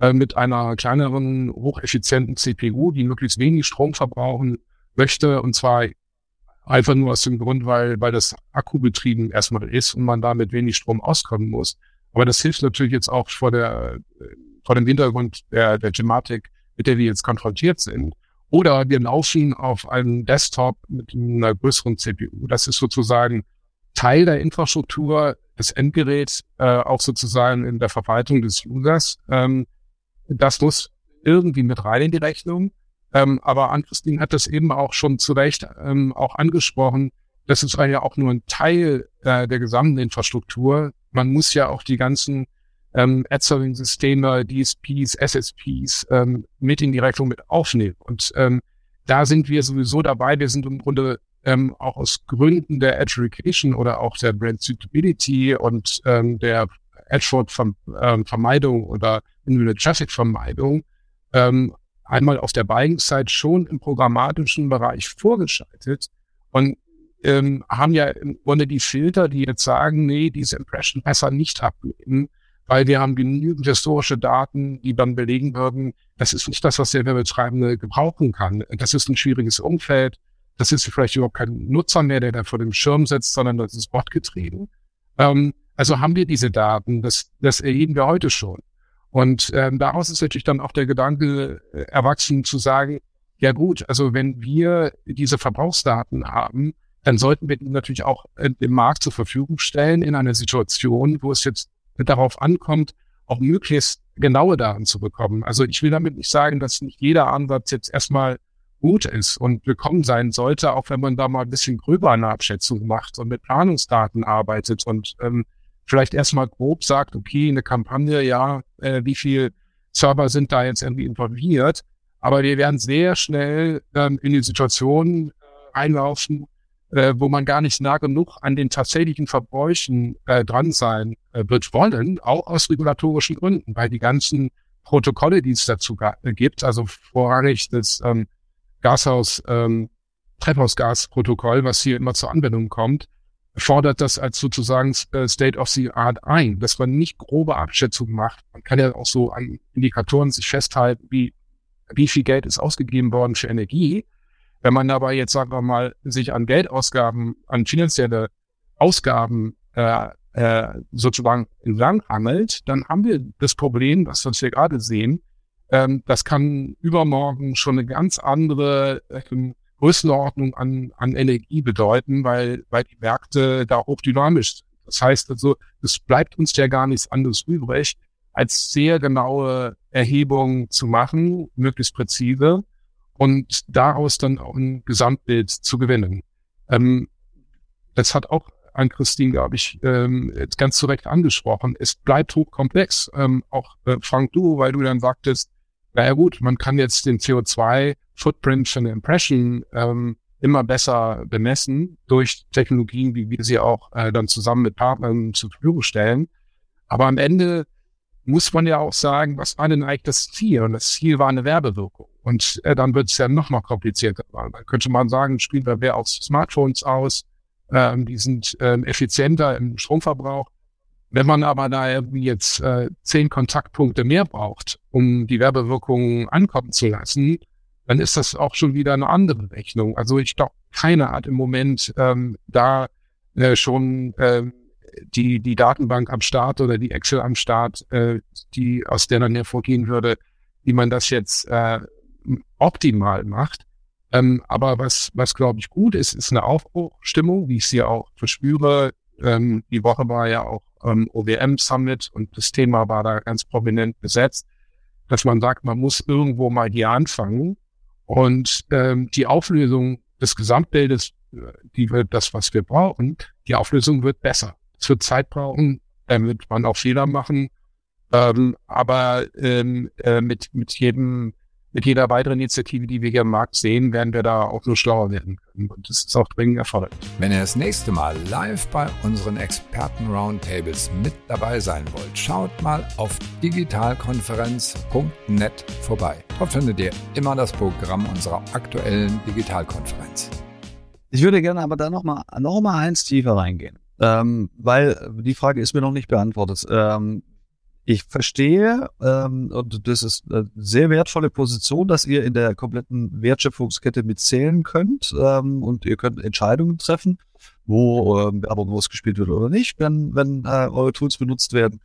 äh, mit einer kleineren, hocheffizienten CPU, die möglichst wenig Strom verbrauchen möchte. Und zwar einfach nur aus dem Grund, weil, weil das akkubetrieben erstmal ist und man da mit wenig Strom auskommen muss. Aber das hilft natürlich jetzt auch vor der, vor dem Hintergrund der, der Thematik, mit der wir jetzt konfrontiert sind. Oder wir laufen auf einem Desktop mit einer größeren CPU. Das ist sozusagen Teil der Infrastruktur des Endgeräts, äh, auch sozusagen in der Verwaltung des Users. Ähm, das muss irgendwie mit rein in die Rechnung. Ähm, aber Ann-Christine hat das eben auch schon zu Recht ähm, auch angesprochen. Das ist ja auch nur ein Teil äh, der gesamten Infrastruktur. Man muss ja auch die ganzen ähm, Ad-Serving-Systeme, DSPs, SSPs ähm, mit in die Rechnung mit aufnehmen. Und ähm, da sind wir sowieso dabei. Wir sind im Grunde ähm, auch aus Gründen der Education oder auch der Brand Suitability und ähm, der Ad-Fraud-Vermeidung ähm, oder Individual Traffic-Vermeidung ähm, einmal auf der Buying-Side schon im programmatischen Bereich vorgeschaltet und ähm, haben ja im Grunde die Filter, die jetzt sagen, nee, diese Impression besser nicht abnehmen, weil wir haben genügend historische Daten, die dann belegen würden, das ist nicht das, was der Werbetreibende gebrauchen kann. Das ist ein schwieriges Umfeld. Das ist vielleicht überhaupt kein Nutzer mehr, der da vor dem Schirm sitzt, sondern das ist botgetrieben. Ähm, also haben wir diese Daten, das, das erheben wir heute schon. Und ähm, daraus ist natürlich dann auch der Gedanke äh, erwachsen zu sagen, ja gut, also wenn wir diese Verbrauchsdaten haben, dann sollten wir die natürlich auch äh, dem Markt zur Verfügung stellen in einer Situation, wo es jetzt darauf ankommt, auch möglichst genaue Daten zu bekommen. Also ich will damit nicht sagen, dass nicht jeder Ansatz jetzt erstmal gut ist und willkommen sein sollte, auch wenn man da mal ein bisschen gröber eine Abschätzung macht und mit Planungsdaten arbeitet und ähm, vielleicht erstmal grob sagt, okay, eine Kampagne, ja, äh, wie viel Server sind da jetzt irgendwie involviert, aber wir werden sehr schnell ähm, in die Situation äh, einlaufen, äh, wo man gar nicht nah genug an den tatsächlichen Verbräuchen äh, dran sein äh, wird wollen, auch aus regulatorischen Gründen, weil die ganzen Protokolle, die es dazu äh, gibt, also vorrangig das ähm, Gashaus, ähm, Treibhausgasprotokoll, was hier immer zur Anwendung kommt, fordert das als sozusagen äh, State of the Art ein, dass man nicht grobe Abschätzungen macht. Man kann ja auch so an Indikatoren sich festhalten, wie, wie viel Geld ist ausgegeben worden für Energie. Wenn man aber jetzt, sagen wir mal, sich an Geldausgaben, an finanzielle Ausgaben äh, äh, sozusagen entlang angelt, dann haben wir das Problem, das wir hier gerade sehen, ähm, das kann übermorgen schon eine ganz andere äh, Größenordnung an, an Energie bedeuten, weil, weil die Märkte da hochdynamisch sind. Das heißt also, es bleibt uns ja gar nichts anderes übrig, als sehr genaue Erhebungen zu machen, möglichst präzise und daraus dann auch ein Gesamtbild zu gewinnen. Ähm, das hat auch an Christine, glaube ich, ähm, ganz zu Recht angesprochen. Es bleibt hochkomplex. Ähm, auch äh, Frank, du, weil du dann sagtest, naja gut, man kann jetzt den CO2-Footprint für eine Impression ähm, immer besser bemessen durch Technologien, wie wir sie auch äh, dann zusammen mit Partnern zur Verfügung stellen. Aber am Ende muss man ja auch sagen, was war denn eigentlich das Ziel? Und das Ziel war eine Werbewirkung. Und äh, dann wird es ja noch mal komplizierter. Dann könnte man sagen, spielen wir mehr auf Smartphones aus, ähm, die sind ähm, effizienter im Stromverbrauch. Wenn man aber da jetzt äh, zehn Kontaktpunkte mehr braucht, um die Werbewirkung ankommen zu lassen, dann ist das auch schon wieder eine andere Rechnung. Also ich glaube, keiner hat im Moment ähm, da äh, schon äh, die, die Datenbank am Start oder die Excel am Start, äh, die aus der dann hervorgehen würde, wie man das jetzt äh, optimal macht. Ähm, aber was, was glaube ich gut ist, ist eine Aufbruchstimmung, wie ich sie auch verspüre. Ähm, die Woche war ja auch ähm, OWM Summit und das Thema war da ganz prominent besetzt, dass man sagt, man muss irgendwo mal hier anfangen und ähm, die Auflösung des Gesamtbildes, äh, die wird das, was wir brauchen, die Auflösung wird besser. Wird Zeit brauchen, damit man auch Fehler machen. Ähm, aber ähm, äh, mit, mit jedem mit jeder weiteren Initiative, die wir hier im Markt sehen, werden wir da auch nur schlauer werden können. Und das ist auch dringend erforderlich. Wenn ihr das nächste Mal live bei unseren Experten-Roundtables mit dabei sein wollt, schaut mal auf digitalkonferenz.net vorbei. Dort findet ihr immer das Programm unserer aktuellen Digitalkonferenz. Ich würde gerne aber da nochmal noch mal eins tiefer reingehen. Ähm, weil die Frage ist mir noch nicht beantwortet. Ähm, ich verstehe, ähm, und das ist eine sehr wertvolle Position, dass ihr in der kompletten Wertschöpfungskette mitzählen könnt ähm, und ihr könnt Entscheidungen treffen, wo ähm, Werbung ausgespielt wird oder nicht, wenn, wenn äh, eure Tools benutzt werden.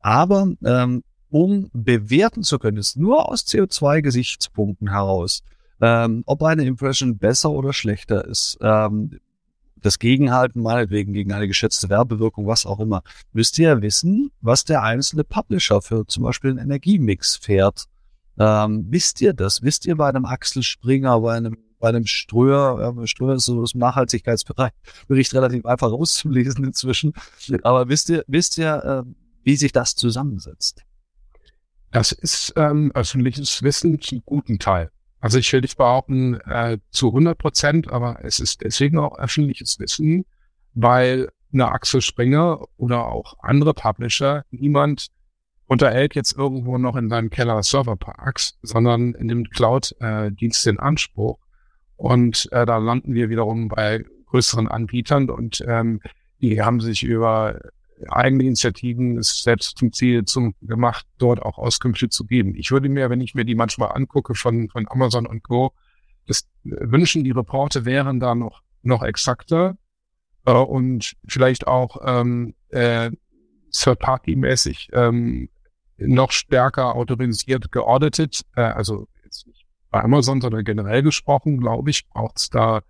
Aber ähm, um bewerten zu können, ist nur aus CO2-Gesichtspunkten heraus, ähm, ob eine Impression besser oder schlechter ist. Ähm, das Gegenhalten, meinetwegen gegen eine geschätzte Werbewirkung, was auch immer, müsst ihr ja wissen, was der einzelne Publisher für zum Beispiel einen Energiemix fährt. Ähm, wisst ihr das? Wisst ihr bei einem Axel Springer, bei einem bei einem Ströer, äh, Ströer ist so das Nachhaltigkeitsbereich, Bericht relativ einfach rauszulesen inzwischen. Aber wisst ihr, wisst ihr, äh, wie sich das zusammensetzt? Das ist ähm, öffentliches Wissen zum guten Teil. Also ich will nicht behaupten äh, zu 100 Prozent, aber es ist deswegen auch öffentliches Wissen, weil eine Axel Springer oder auch andere Publisher niemand unterhält jetzt irgendwo noch in seinem Keller Serverparks, sondern nimmt Cloud-Dienste äh, in Anspruch. Und äh, da landen wir wiederum bei größeren Anbietern und ähm, die haben sich über eigene Initiativen es selbst zum Ziel zum gemacht, dort auch Auskünfte zu geben. Ich würde mir, wenn ich mir die manchmal angucke von, von Amazon und Co., das wünschen, die Reporte wären da noch, noch exakter äh, und vielleicht auch ähm, äh, Third-Party-mäßig ähm, noch stärker autorisiert geauditet. Äh, also jetzt nicht bei Amazon, sondern generell gesprochen, glaube ich, braucht es da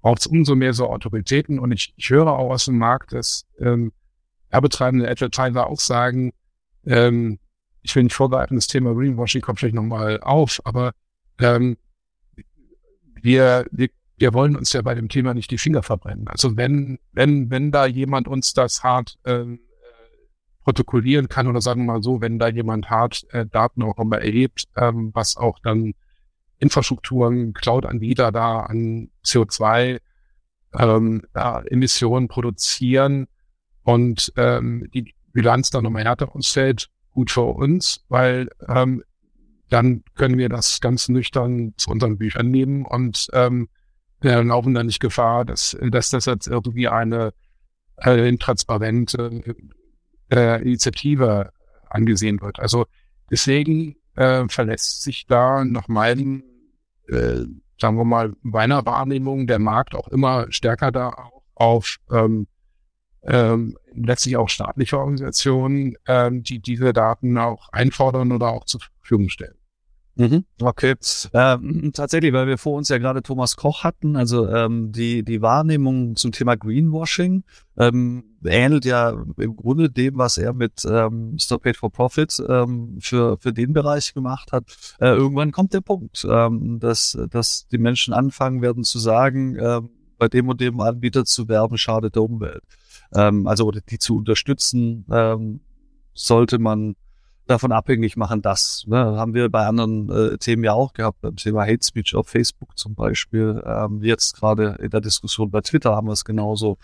braucht es umso mehr so Autoritäten. Und ich, ich höre auch aus dem Markt, dass ähm, werbetreibende Advertiser auch sagen, ähm, ich will nicht vorgreifen, das Thema Greenwashing kommt vielleicht nochmal auf, aber ähm, wir, wir, wir wollen uns ja bei dem Thema nicht die Finger verbrennen. Also wenn, wenn, wenn da jemand uns das hart ähm, protokollieren kann oder sagen wir mal so, wenn da jemand hart äh, Daten auch nochmal erhebt, ähm, was auch dann Infrastrukturen, Cloud-Anbieter da an CO2 ähm, ja, Emissionen produzieren, und ähm, die Bilanz dann nochmal härter ausfällt, gut für uns, weil ähm, dann können wir das ganz nüchtern zu unseren Büchern nehmen und ähm, wir laufen dann nicht Gefahr, dass, dass das jetzt irgendwie eine äh, intransparente äh, Initiative angesehen wird. Also deswegen äh, verlässt sich da nach meinen, äh, sagen wir mal, meiner Wahrnehmung der Markt auch immer stärker da auf ähm, ähm, letztlich auch staatliche Organisationen, ähm, die diese Daten auch einfordern oder auch zur Verfügung stellen. Mhm, okay. Ähm, tatsächlich, weil wir vor uns ja gerade Thomas Koch hatten, also ähm, die, die Wahrnehmung zum Thema Greenwashing ähm, ähnelt ja im Grunde dem, was er mit ähm, Stop Paid for Profit ähm, für, für den Bereich gemacht hat. Äh, irgendwann kommt der Punkt, ähm, dass, dass die Menschen anfangen werden zu sagen, äh, bei dem und dem Anbieter zu werben, schadet der Umwelt ähm, also die zu unterstützen, ähm, sollte man davon abhängig machen, das. Ne? Haben wir bei anderen äh, Themen ja auch gehabt, beim Thema Hate Speech auf Facebook zum Beispiel. Ähm, jetzt gerade in der Diskussion bei Twitter haben wir es genauso.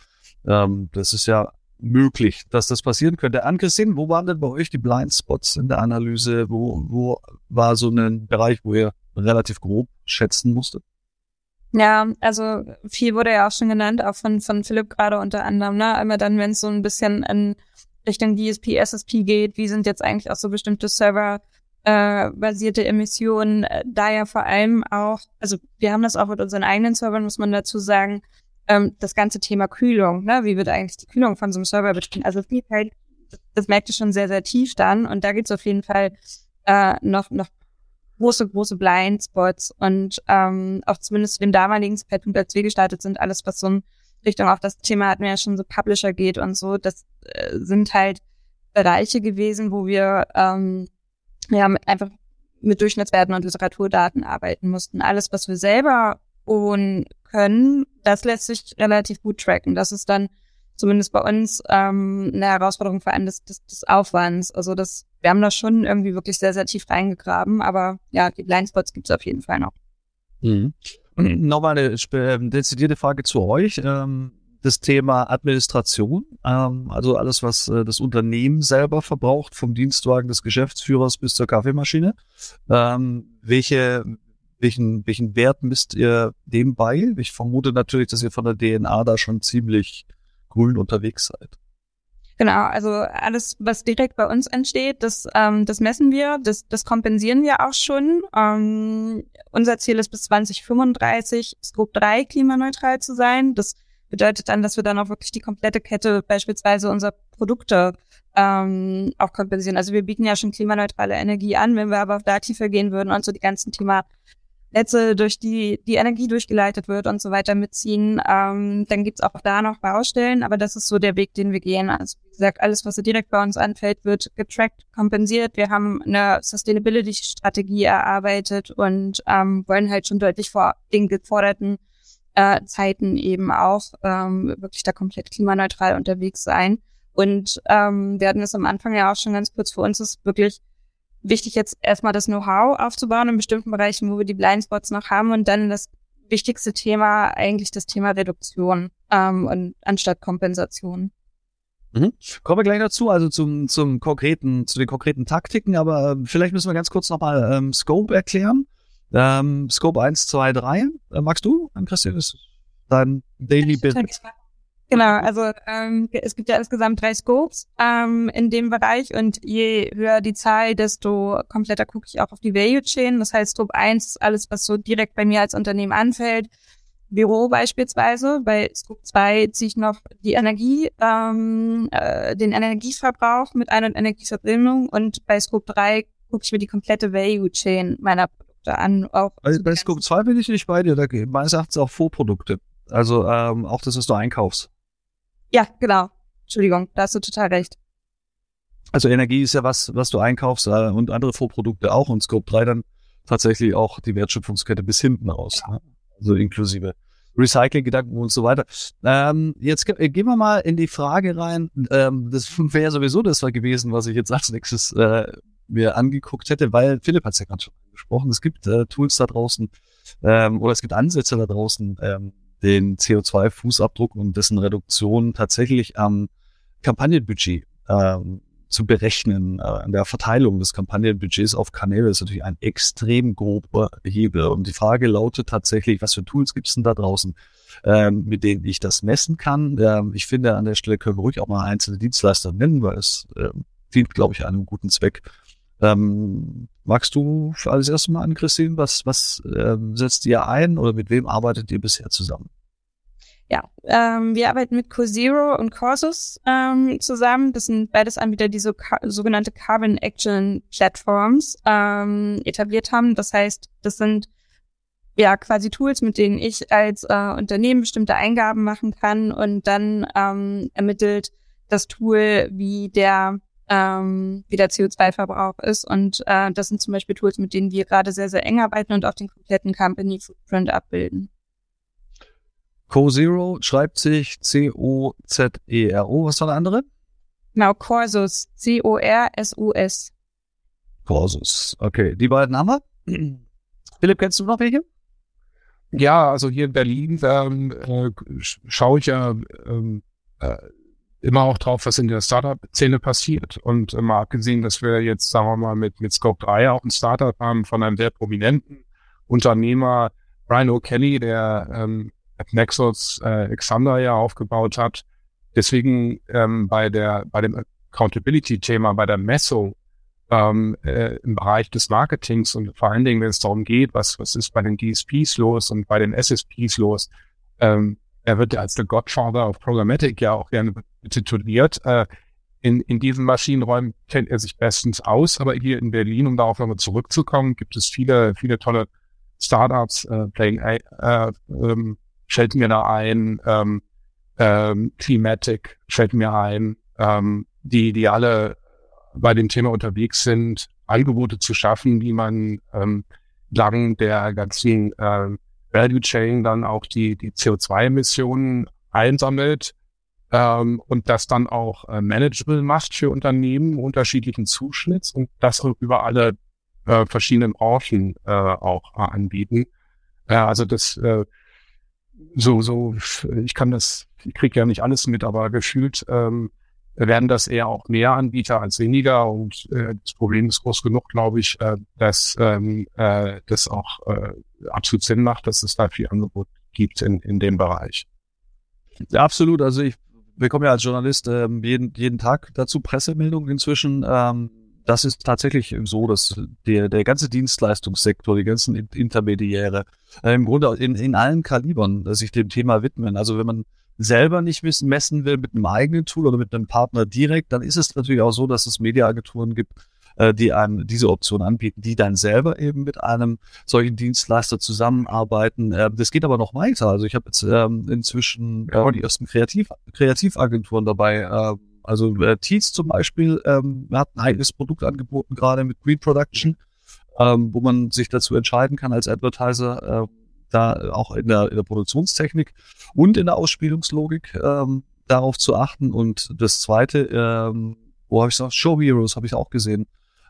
Ähm, das ist ja möglich, dass das passieren könnte. Ann-Christine, wo waren denn bei euch die Blindspots in der Analyse? Wo, wo war so ein Bereich, wo ihr relativ grob schätzen musstet? Ja, also viel wurde ja auch schon genannt, auch von, von Philipp gerade unter anderem, ne? Einmal dann, wenn es so ein bisschen in Richtung DSP, SSP geht, wie sind jetzt eigentlich auch so bestimmte Server äh, basierte Emissionen, äh, da ja vor allem auch, also wir haben das auch mit unseren eigenen Servern, muss man dazu sagen, ähm, das ganze Thema Kühlung, ne? wie wird eigentlich die Kühlung von so einem Server betrieben? Also es geht halt, das merkt ihr schon sehr, sehr tief dann und da gibt es auf jeden Fall äh, noch, noch große, große Blindspots und ähm, auch zumindest zu dem damaligen Zeitpunkt, als wir gestartet sind, alles, was so in Richtung auf das Thema hatten wir ja schon so Publisher geht und so, das äh, sind halt Bereiche gewesen, wo wir ähm, ja mit, einfach mit Durchschnittswerten und Literaturdaten arbeiten mussten. Alles, was wir selber und können, das lässt sich relativ gut tracken. Das ist dann zumindest bei uns ähm, eine Herausforderung vor allem des, des, des Aufwands. Also das, wir haben da schon irgendwie wirklich sehr, sehr tief reingegraben, aber ja, die Blindspots gibt es auf jeden Fall noch. Mhm. Und nochmal eine ähm, dezidierte Frage zu euch. Ähm, das Thema Administration, ähm, also alles, was äh, das Unternehmen selber verbraucht, vom Dienstwagen des Geschäftsführers bis zur Kaffeemaschine. Ähm, welche, welchen, welchen Wert misst ihr dem bei? Ich vermute natürlich, dass ihr von der DNA da schon ziemlich grün unterwegs seid. Genau, also alles, was direkt bei uns entsteht, das, ähm, das messen wir, das, das kompensieren wir auch schon. Ähm, unser Ziel ist bis 2035 Scope 3 klimaneutral zu sein. Das bedeutet dann, dass wir dann auch wirklich die komplette Kette beispielsweise unserer Produkte ähm, auch kompensieren. Also wir bieten ja schon klimaneutrale Energie an, wenn wir aber da tiefer gehen würden und so die ganzen Thema Netze, durch die die Energie durchgeleitet wird und so weiter mitziehen. Ähm, dann gibt's auch da noch Baustellen, aber das ist so der Weg, den wir gehen. Also wie gesagt, alles, was direkt bei uns anfällt, wird getrackt, kompensiert. Wir haben eine Sustainability-Strategie erarbeitet und ähm, wollen halt schon deutlich vor den geforderten äh, Zeiten eben auch ähm, wirklich da komplett klimaneutral unterwegs sein. Und ähm, wir hatten es am Anfang ja auch schon ganz kurz, für uns ist wirklich wichtig, jetzt erstmal das Know-how aufzubauen in bestimmten Bereichen, wo wir die Blindspots noch haben und dann das wichtigste Thema eigentlich das Thema Reduktion ähm, und anstatt Kompensation. Mhm. Kommen wir gleich dazu, also zum, zum konkreten, zu den konkreten Taktiken, aber äh, vielleicht müssen wir ganz kurz nochmal ähm, Scope erklären. Ähm, Scope 1, 2, 3. Äh, magst du, Christian, ist dein Daily Business? Genau, also ähm, es gibt ja insgesamt drei Scopes ähm, in dem Bereich und je höher die Zahl, desto kompletter gucke ich auch auf die Value Chain. Das heißt, Scope 1 ist alles, was so direkt bei mir als Unternehmen anfällt. Büro beispielsweise. Bei Scope 2 ziehe ich noch die Energie, ähm, äh, den Energieverbrauch mit ein und Energieverbrennung und bei Scope 3 gucke ich mir die komplette Value Chain meiner Produkte an. Auch bei, bei Scope 2 bin ich nicht bei dir, da meines Erachtens auch Vorprodukte. Also ähm, auch das, was du einkaufst. Ja, genau. Entschuldigung, da hast du total recht. Also Energie ist ja was, was du einkaufst äh, und andere Vorprodukte auch und Scope 3 dann tatsächlich auch die Wertschöpfungskette bis hinten raus. Ja. Ne? Also inklusive Recycling-Gedanken und so weiter. Ähm, jetzt ge gehen wir mal in die Frage rein. Ähm, das *laughs* wäre sowieso das war gewesen, was ich jetzt als nächstes äh, mir angeguckt hätte, weil Philipp hat es ja gerade schon angesprochen. Es gibt äh, Tools da draußen ähm, oder es gibt Ansätze da draußen, ähm, den CO2-Fußabdruck und dessen Reduktion tatsächlich am Kampagnenbudget ähm, zu berechnen. Äh, an der Verteilung des Kampagnenbudgets auf Kanäle ist natürlich ein extrem grober Hebel. Und die Frage lautet tatsächlich, was für Tools gibt es denn da draußen, ähm, mit denen ich das messen kann? Ähm, ich finde, an der Stelle können wir ruhig auch mal einzelne Dienstleister nennen, weil es äh, dient, glaube ich, einem guten Zweck. Ähm, magst du alles erste mal an, Christine, was, was ähm, setzt ihr ein oder mit wem arbeitet ihr bisher zusammen? Ja, ähm, wir arbeiten mit CoZero und Corsus ähm, zusammen. Das sind beides Anbieter, die so sogenannte Carbon Action Platforms ähm, etabliert haben. Das heißt, das sind ja quasi Tools, mit denen ich als äh, Unternehmen bestimmte Eingaben machen kann und dann ähm, ermittelt das Tool, wie der ähm, wie der CO2-Verbrauch ist. Und äh, das sind zum Beispiel Tools, mit denen wir gerade sehr, sehr eng arbeiten und auch den kompletten Company Footprint abbilden. CoZero schreibt sich C-O-Z-E-R-O. Was war der andere? Genau, Corsus. C-O-R-S-U-S. Corsus. Okay, die beiden haben wir. *clears throat* Philipp, kennst du noch welche? Ja, also hier in Berlin ähm, äh, schaue ich ja ähm, äh, immer auch drauf, was in der Startup-Szene passiert. Und äh, mal abgesehen, dass wir jetzt, sagen wir mal, mit, mit Scope 3 auch ein Startup haben von einem sehr prominenten Unternehmer, Brian O'Kelly, der ähm, Nexus äh, Alexander ja aufgebaut hat. Deswegen ähm, bei der bei dem Accountability-Thema, bei der Messung ähm, äh, im Bereich des Marketings und vor allen Dingen, wenn es darum geht, was was ist bei den DSPs los und bei den SSPs los, ähm, er wird ja als der Godfather of Programmatic ja auch gerne tituliert. Äh, in, in diesen Maschinenräumen kennt er sich bestens aus, aber hier in Berlin, um darauf nochmal zurückzukommen, gibt es viele, viele tolle Startups, äh, Playing, äh, ähm, fällt mir da ein, ähm, ähm, Climatic fällt mir ein, ähm, die, die alle bei dem Thema unterwegs sind, Angebote zu schaffen, wie man ähm, lang der ganzen äh, Value Chain dann auch die, die CO2-Emissionen einsammelt ähm, und das dann auch äh, manageable macht für Unternehmen unterschiedlichen Zuschnitts und das über alle äh, verschiedenen Branchen äh, auch äh, anbieten. Äh, also das äh, so, so, ich kann das, ich kriege ja nicht alles mit, aber gefühlt ähm, werden das eher auch mehr Anbieter als weniger und äh, das Problem ist groß genug, glaube ich, äh, dass ähm, äh, das auch äh, absolut Sinn macht, dass es da viel Angebot gibt in, in dem Bereich. Ja, absolut. Also ich bekomme ja als Journalist ähm, jeden, jeden Tag dazu Pressemeldungen inzwischen. Ähm, das ist tatsächlich so, dass der, der ganze Dienstleistungssektor, die ganzen Intermediäre äh, im Grunde in, in allen Kalibern äh, sich dem Thema widmen. Also wenn man selber nicht wissen, messen will mit einem eigenen Tool oder mit einem Partner direkt, dann ist es natürlich auch so, dass es Mediaagenturen gibt, äh, die einem diese Option anbieten, die dann selber eben mit einem solchen Dienstleister zusammenarbeiten. Äh, das geht aber noch weiter. Also ich habe jetzt ähm, inzwischen äh, die ersten Kreativ Kreativagenturen dabei. Äh, also äh, Teats zum Beispiel ähm, hat ein eigenes Produkt angeboten, gerade mit Green Production, ähm, wo man sich dazu entscheiden kann als Advertiser, äh, da auch in der, in der Produktionstechnik und in der Ausspielungslogik ähm, darauf zu achten. Und das zweite, ähm, wo habe ich noch? Show Heroes habe ich auch gesehen.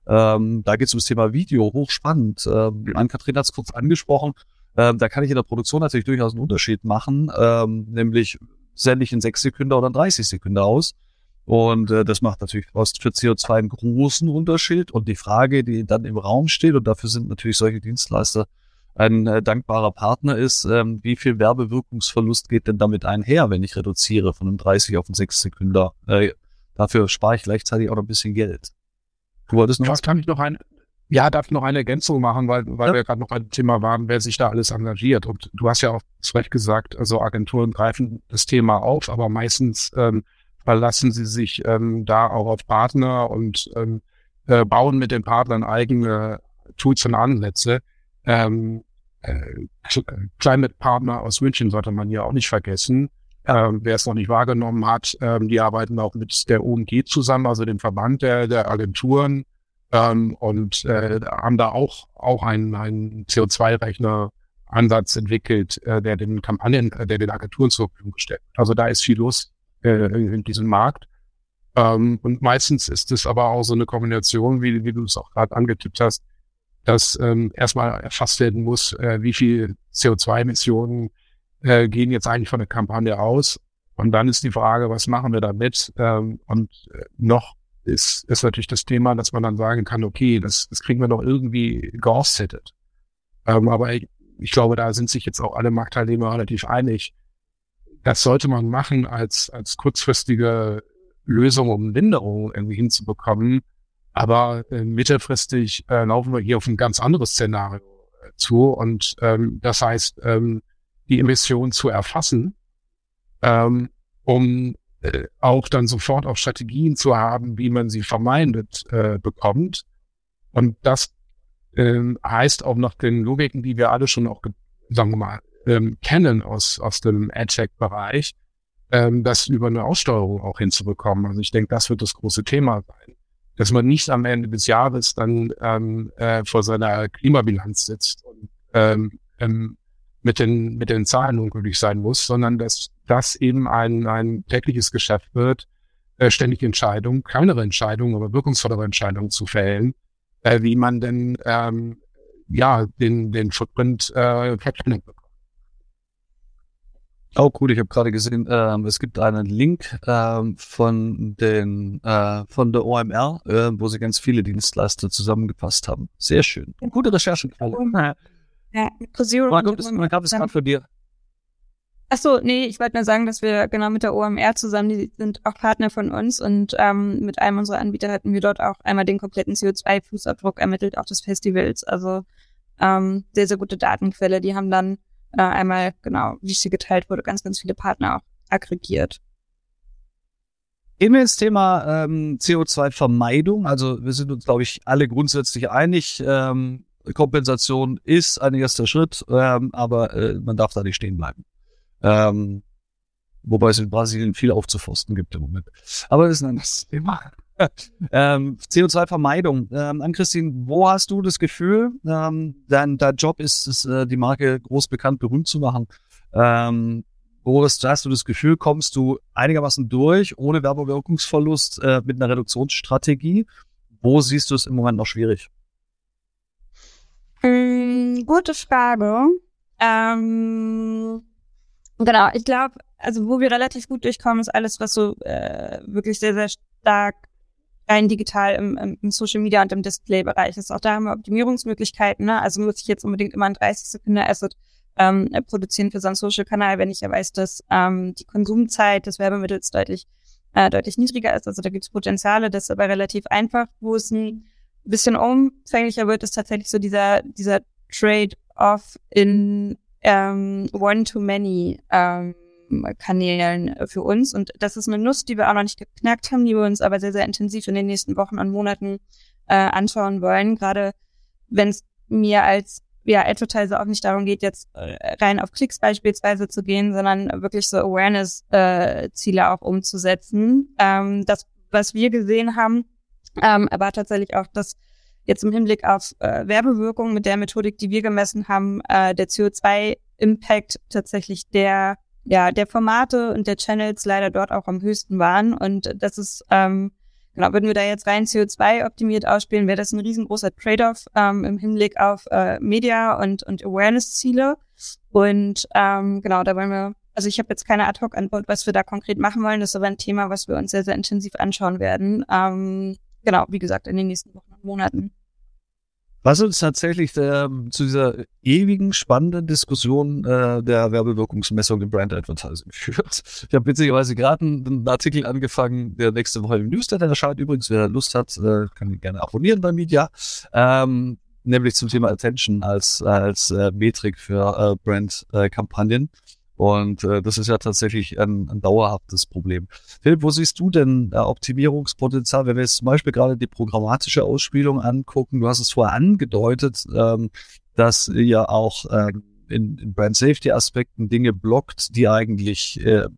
Ähm, da geht es ums Thema Video, hochspannend. Ähm, Ann-Kathrin hat es kurz angesprochen. Ähm, da kann ich in der Produktion natürlich durchaus einen Unterschied machen, ähm, nämlich sende ich in sechs Sekunden oder in 30 Sekunden aus. Und äh, das macht natürlich für CO2 einen großen Unterschied. Und die Frage, die dann im Raum steht, und dafür sind natürlich solche Dienstleister ein äh, dankbarer Partner ist, ähm, wie viel Werbewirkungsverlust geht denn damit einher, wenn ich reduziere von einem 30 auf einen 6 Sekunden? Äh, dafür spare ich gleichzeitig auch noch ein bisschen Geld. Du wolltest noch was? Kann ich noch ein, ja, darf ich noch eine Ergänzung machen, weil, weil ja. wir gerade noch ein Thema waren, wer sich da alles engagiert. Und du hast ja auch zu Recht gesagt, also Agenturen greifen das Thema auf, aber meistens ähm, verlassen sie sich ähm, da auch auf Partner und ähm, äh, bauen mit den Partnern eigene Tools und Ansätze. Ähm, äh, Climate Partner aus München sollte man hier auch nicht vergessen. Ähm, wer es noch nicht wahrgenommen hat, ähm, die arbeiten auch mit der OMG zusammen, also dem Verband der, der Agenturen, ähm, und äh, haben da auch, auch einen, einen CO2-Rechner-Ansatz entwickelt, äh, der den Kampagnen, äh, der den Agenturen zur Verfügung gestellt. Also da ist viel los äh, in diesem Markt. Ähm, und meistens ist es aber auch so eine Kombination, wie, wie du es auch gerade angetippt hast, dass ähm, erstmal erfasst werden muss, äh, wie viel CO2-Emissionen äh, gehen jetzt eigentlich von der Kampagne aus. Und dann ist die Frage, was machen wir damit? Ähm, und äh, noch ist, ist natürlich das Thema, dass man dann sagen kann, okay, das, das kriegen wir doch irgendwie geoffsettet. Ähm, aber ich, ich glaube, da sind sich jetzt auch alle Marktteilnehmer relativ einig. Das sollte man machen als, als kurzfristige Lösung, um Linderung irgendwie hinzubekommen. Aber äh, mittelfristig äh, laufen wir hier auf ein ganz anderes Szenario äh, zu. Und ähm, das heißt, ähm, die Emissionen zu erfassen, ähm, um äh, auch dann sofort auch Strategien zu haben, wie man sie vermeidet äh, bekommt. Und das ähm, heißt auch nach den Logiken, die wir alle schon auch, sagen wir mal, ähm, kennen aus, aus dem AdTech-Bereich, ähm, das über eine Aussteuerung auch hinzubekommen. Also ich denke, das wird das große Thema sein dass man nicht am Ende des Jahres dann ähm, äh, vor seiner Klimabilanz sitzt und ähm, ähm, mit den mit den Zahlen unglücklich sein muss, sondern dass das eben ein ein tägliches Geschäft wird, äh, ständig Entscheidungen, kleinere Entscheidungen, aber wirkungsvollere Entscheidungen zu fällen, äh, wie man denn ähm, ja den den Footprint äh, verkleinern bekommt. Oh cool, ich habe gerade gesehen, ähm, es gibt einen Link ähm, von den äh, von der OMR, äh, wo sie ganz viele Dienstleister zusammengefasst haben. Sehr schön. Gute Recherchen. Ja, Zero. Man gab es gerade für dir. Ach so, nee, ich wollte nur sagen, dass wir genau mit der OMR zusammen, die sind auch Partner von uns und ähm, mit einem unserer Anbieter hatten wir dort auch einmal den kompletten CO2-Fußabdruck ermittelt, auch des Festivals. Also ähm, sehr, sehr gute Datenquelle. Die haben dann äh, einmal, genau, wie sie geteilt wurde, ganz, ganz viele Partner auch aggregiert. Wir ins Thema ähm, CO2-Vermeidung. Also wir sind uns, glaube ich, alle grundsätzlich einig. Ähm, Kompensation ist ein erster Schritt, ähm, aber äh, man darf da nicht stehen bleiben. Ähm, wobei es in Brasilien viel aufzuforsten gibt im Moment. Aber das ist ein anderes Thema. *laughs* ähm, CO2-Vermeidung. Ähm, Ann-Christine, wo hast du das Gefühl, ähm, dein, dein Job ist es, äh, die Marke groß bekannt, berühmt zu machen? Ähm, wo hast, hast du das Gefühl, kommst du einigermaßen durch, ohne Werbewirkungsverlust, äh, mit einer Reduktionsstrategie? Wo siehst du es im Moment noch schwierig? Mm, gute Frage. Ähm, genau, ich glaube, also wo wir relativ gut durchkommen, ist alles, was so äh, wirklich sehr, sehr stark rein digital im, im, Social Media und im Display-Bereich ist. Auch da haben wir Optimierungsmöglichkeiten. Ne? Also muss ich jetzt unbedingt immer ein 30 Sekunden Asset ähm, produzieren für so einen Social-Kanal, wenn ich ja weiß, dass ähm, die Konsumzeit des Werbemittels deutlich äh, deutlich niedriger ist. Also da gibt es Potenziale, das ist aber relativ einfach. Wo es ein bisschen umfänglicher wird, ist tatsächlich so dieser dieser Trade-off in ähm, One-to-Many ähm, Kanälen für uns. Und das ist eine Nuss, die wir auch noch nicht geknackt haben, die wir uns aber sehr, sehr intensiv in den nächsten Wochen und Monaten äh, anschauen wollen. Gerade wenn es mir als ja, Advertiser auch nicht darum geht, jetzt äh, rein auf Klicks beispielsweise zu gehen, sondern wirklich so Awareness-Ziele äh, auch umzusetzen. Ähm, das, was wir gesehen haben, ähm, war tatsächlich auch, dass jetzt im Hinblick auf äh, Werbewirkung mit der Methodik, die wir gemessen haben, äh, der CO2-Impact tatsächlich der ja, der Formate und der Channels leider dort auch am höchsten waren. Und das ist, ähm, genau, würden wir da jetzt rein CO2 optimiert ausspielen, wäre das ein riesengroßer Trade-off ähm, im Hinblick auf äh, Media und, und Awareness-Ziele. Und ähm, genau, da wollen wir, also ich habe jetzt keine Ad-Hoc-Antwort, was wir da konkret machen wollen. Das ist aber ein Thema, was wir uns sehr, sehr intensiv anschauen werden. Ähm, genau, wie gesagt, in den nächsten Wochen und Monaten. Was uns tatsächlich der, zu dieser ewigen spannenden Diskussion äh, der Werbewirkungsmessung im Brand Advertising *laughs* führt. Ich habe witzigerweise gerade einen, einen, Artikel angefangen, der nächste Woche im Newsletter erscheint. Übrigens, wer Lust hat, äh, kann ihn gerne abonnieren bei Media. Ähm, nämlich zum Thema Attention als, als äh, Metrik für äh, Brand-Kampagnen. Äh, und äh, das ist ja tatsächlich ein, ein dauerhaftes Problem. Philipp, wo siehst du denn äh, Optimierungspotenzial, wenn wir jetzt zum Beispiel gerade die programmatische Ausspielung angucken? Du hast es vorher angedeutet, ähm, dass ihr auch ähm, in, in Brand Safety Aspekten Dinge blockt, die eigentlich äh,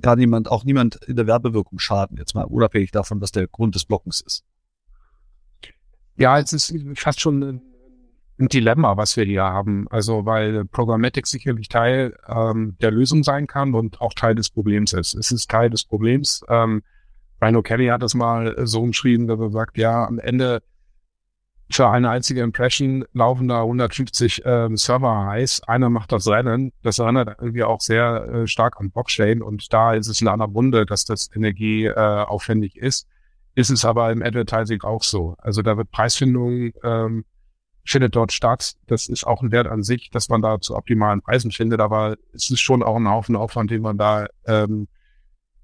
gar niemand, auch niemand in der Werbewirkung schaden, jetzt mal unabhängig davon, was der Grund des Blockens ist. Ja, es ist fast schon ein Dilemma, was wir hier haben. Also weil Programmatic sicherlich Teil ähm, der Lösung sein kann und auch Teil des Problems ist. Es ist Teil des Problems. Ähm, Ryan Kelly hat das mal so umschrieben, dass er sagt, ja, am Ende für eine einzige Impression laufen da 150 ähm, Server heiß. Einer macht das Rennen. Das erinnert irgendwie auch sehr äh, stark an Blockchain und da ist es in einer Munde, dass das Energie äh, ist. Ist es aber im Advertising auch so. Also da wird Preisfindung ähm, findet dort statt. Das ist auch ein Wert an sich, dass man da zu optimalen Preisen findet, aber es ist schon auch ein Haufen Aufwand, den man da ähm,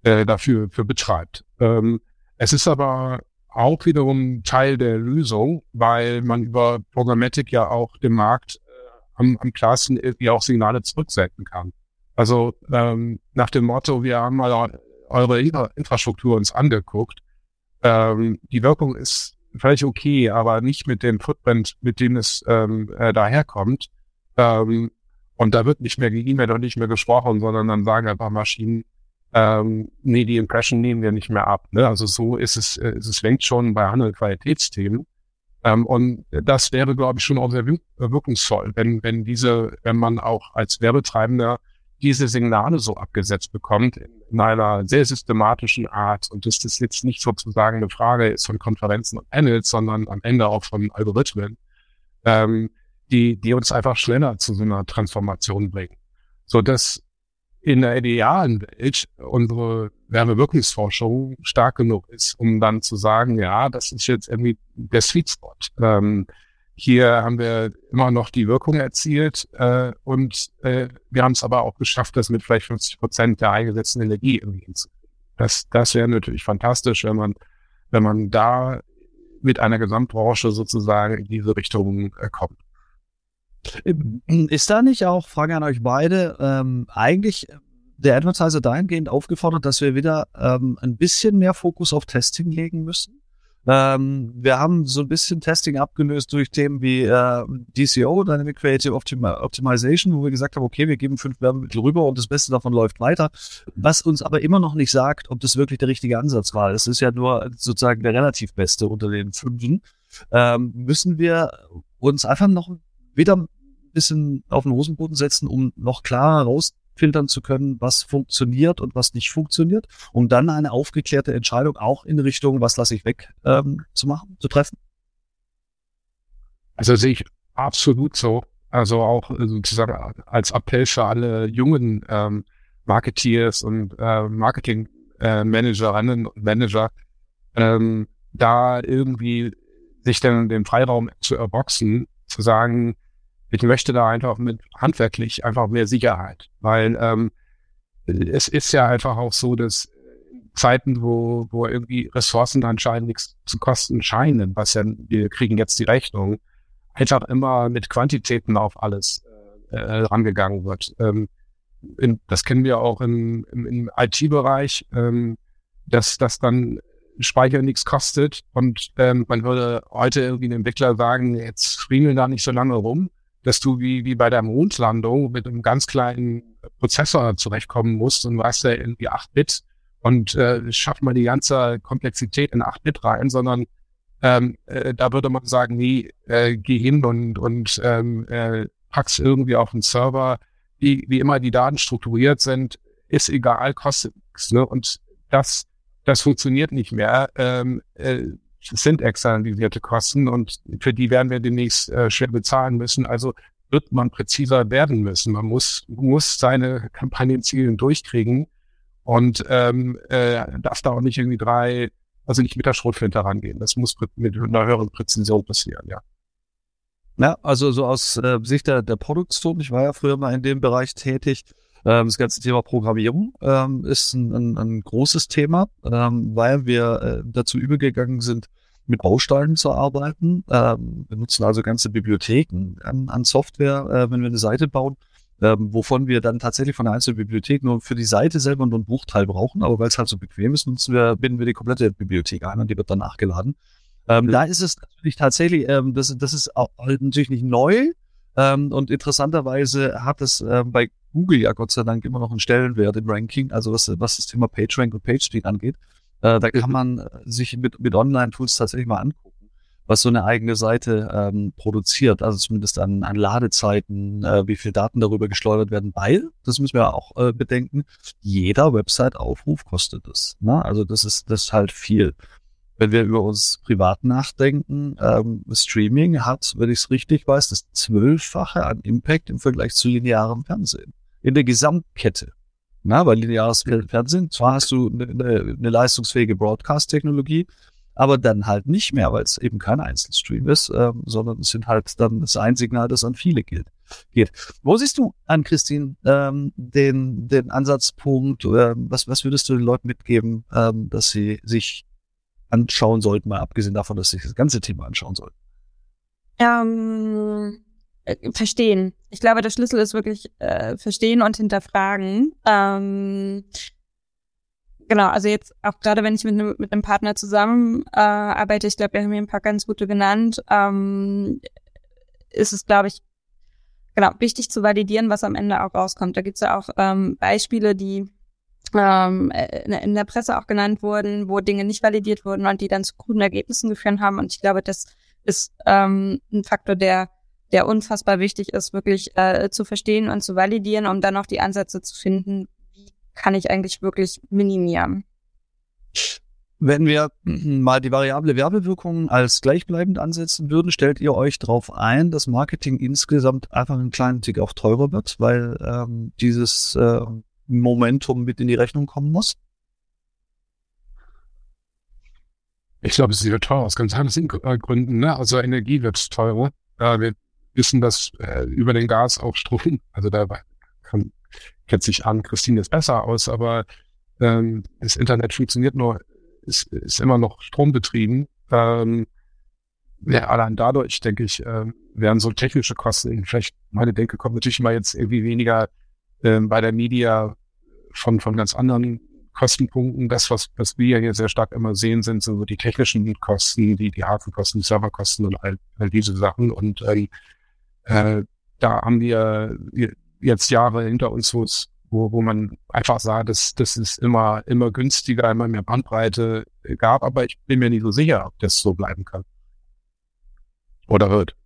äh, dafür für betreibt. Ähm, es ist aber auch wiederum Teil der Lösung, weil man über Programmatic ja auch dem Markt äh, am, am klarsten irgendwie auch Signale zurücksenden kann. Also ähm, nach dem Motto, wir haben mal eure Infrastruktur uns angeguckt. Ähm, die Wirkung ist völlig okay, aber nicht mit dem Footprint, mit dem es ähm, äh, daherkommt. Ähm, und da wird nicht mehr E-Mail und nicht mehr gesprochen, sondern dann sagen einfach Maschinen, ähm, nee, die Impression nehmen wir nicht mehr ab. Ne? Also so ist es, äh, es lenkt schon bei anderen Qualitätsthemen. Ähm, und das wäre, glaube ich, schon auch sehr wirkungsvoll, wenn, wenn diese, wenn man auch als Werbetreibender diese Signale so abgesetzt bekommt in, in einer sehr systematischen Art und dass das jetzt nicht sozusagen eine Frage ist von Konferenzen und Panels, sondern am Ende auch von Algorithmen, ähm, die, die uns einfach schneller zu so einer Transformation bringen. So dass in der idealen Welt unsere Wärmewirkungsforschung stark genug ist, um dann zu sagen, ja, das ist jetzt irgendwie der Sweet Spot. Ähm, hier haben wir immer noch die Wirkung erzielt äh, und äh, wir haben es aber auch geschafft, das mit vielleicht 50 Prozent der eingesetzten Energie irgendwie hinzukriegen. Das, das wäre natürlich fantastisch, wenn man, wenn man da mit einer Gesamtbranche sozusagen in diese Richtung äh, kommt. Ist da nicht auch, Frage an euch beide, ähm, eigentlich der Advertiser dahingehend aufgefordert, dass wir wieder ähm, ein bisschen mehr Fokus auf Testing legen müssen? Ähm, wir haben so ein bisschen Testing abgelöst durch Themen wie äh, DCO, Dynamic Creative Optim Optimization, wo wir gesagt haben, okay, wir geben fünf Werbemittel rüber und das Beste davon läuft weiter. Was uns aber immer noch nicht sagt, ob das wirklich der richtige Ansatz war. Es ist ja nur sozusagen der relativ beste unter den fünfen. Ähm, müssen wir uns einfach noch wieder ein bisschen auf den Hosenboden setzen, um noch klarer raus filtern zu können, was funktioniert und was nicht funktioniert, um dann eine aufgeklärte Entscheidung auch in Richtung, was lasse ich weg, ähm, zu machen, zu treffen? Also sehe ich absolut so. Also auch äh, sozusagen als Appell für alle jungen ähm, Marketeers und äh, Marketing-Managerinnen äh, und Manager, ähm, da irgendwie sich dann den Freiraum zu erboxen, zu sagen, ich möchte da einfach mit handwerklich einfach mehr Sicherheit, weil ähm, es ist ja einfach auch so, dass Zeiten, wo, wo irgendwie Ressourcen anscheinend nichts zu kosten scheinen, was ja, wir kriegen jetzt die Rechnung, einfach immer mit Quantitäten auf alles äh, rangegangen wird. Ähm, in, das kennen wir auch im, im, im IT-Bereich, ähm, dass das dann Speicher nichts kostet und ähm, man würde heute irgendwie einem Entwickler sagen, jetzt friemeln da nicht so lange rum, dass du wie, wie bei der Mondlandung mit einem ganz kleinen Prozessor zurechtkommen musst und hast ja irgendwie 8 Bit und äh, schafft mal die ganze Komplexität in 8 Bit rein, sondern ähm, äh, da würde man sagen, nee, äh, geh hin und, und ähm, äh, pack's irgendwie auf den Server, wie, wie immer die Daten strukturiert sind, ist egal, kostet nichts. Ne? Und das, das funktioniert nicht mehr. Ähm, äh, sind externalisierte Kosten und für die werden wir demnächst äh, schwer bezahlen müssen. Also wird man präziser werden müssen. Man muss, muss seine Kampagnenziele durchkriegen und ähm, äh, darf da auch nicht irgendwie drei, also nicht mit der Schrotflinte rangehen. Das muss mit einer höheren Präzision passieren, ja. Ja, also so aus äh, Sicht der, der Produktion, ich war ja früher mal in dem Bereich tätig, ähm, das ganze Thema Programmierung ähm, ist ein, ein, ein großes Thema, ähm, weil wir äh, dazu übergegangen sind, mit Bausteinen zu arbeiten. Ähm, wir nutzen also ganze Bibliotheken an, an Software, äh, wenn wir eine Seite bauen, ähm, wovon wir dann tatsächlich von der einzelnen Bibliothek nur für die Seite selber nur einen Bruchteil brauchen. Aber weil es halt so bequem ist, nutzen wir, binden wir die komplette Bibliothek ein und die wird dann nachgeladen. Ähm, mhm. Da ist es natürlich tatsächlich, ähm, das, das ist auch halt natürlich nicht neu. Ähm, und interessanterweise hat es ähm, bei Google ja Gott sei Dank immer noch einen Stellenwert im Ranking, also was, was das Thema PageRank und PageSpeed angeht. Äh, da kann mhm. man äh, sich mit, mit Online-Tools tatsächlich mal angucken, was so eine eigene Seite ähm, produziert, also zumindest an, an Ladezeiten, äh, wie viel Daten darüber geschleudert werden, weil, das müssen wir auch äh, bedenken, jeder Website-Aufruf kostet es. Ne? Also das ist, das ist halt viel. Wenn wir über uns privat nachdenken, ähm, Streaming hat, wenn ich es richtig weiß, das Zwölffache an Impact im Vergleich zu linearem Fernsehen. In der Gesamtkette. Na, weil lineares Fernsehen, zwar hast du eine, eine leistungsfähige Broadcast-Technologie, aber dann halt nicht mehr, weil es eben kein Einzelstream ist, ähm, sondern es sind halt dann das ein Signal, das an viele gilt. Geht. Wo siehst du an, Christine, ähm, den, den Ansatzpunkt, äh, was, was würdest du den Leuten mitgeben, ähm, dass sie sich anschauen sollten, mal abgesehen davon, dass sie sich das ganze Thema anschauen sollten? Ähm, äh, verstehen. Ich glaube, der Schlüssel ist wirklich äh, verstehen und hinterfragen. Ähm, genau, also jetzt auch gerade wenn ich mit einem mit einem Partner zusammen äh, arbeite, ich glaube, wir haben hier ein paar ganz gute genannt, ähm, ist es, glaube ich, genau wichtig zu validieren, was am Ende auch rauskommt. Da gibt's ja auch ähm, Beispiele, die ähm, äh, in der Presse auch genannt wurden, wo Dinge nicht validiert wurden und die dann zu guten Ergebnissen geführt haben. Und ich glaube, das ist ähm, ein Faktor, der der unfassbar wichtig ist, wirklich äh, zu verstehen und zu validieren, um dann auch die Ansätze zu finden, wie kann ich eigentlich wirklich minimieren. Wenn wir mal die variable Werbewirkung als gleichbleibend ansetzen würden, stellt ihr euch darauf ein, dass Marketing insgesamt einfach einen kleinen Tick auch teurer wird, weil ähm, dieses äh, Momentum mit in die Rechnung kommen muss? Ich glaube, es wird teurer aus ganz anderen Gründen. Ne? Also Energie wird teurer. Äh, wir wissen, dass äh, über den Gas auch Strom, also da kann, kennt sich an, Christine ist besser aus, aber ähm, das Internet funktioniert nur ist, ist immer noch strombetrieben. Ähm, ja, allein dadurch, denke ich, äh, werden so technische Kosten, vielleicht meine Denke kommt natürlich mal jetzt irgendwie weniger ähm, bei der Media von, von ganz anderen Kostenpunkten. Das, was, was wir hier sehr stark immer sehen, sind so die technischen Kosten, die, die Hafenkosten, die Serverkosten und all, all diese Sachen. Und ähm, äh, da haben wir jetzt Jahre hinter uns, wo es wo, wo man einfach sah, dass das ist immer, immer günstiger, immer mehr Bandbreite gab. Aber ich bin mir nicht so sicher, ob das so bleiben kann. Oder wird.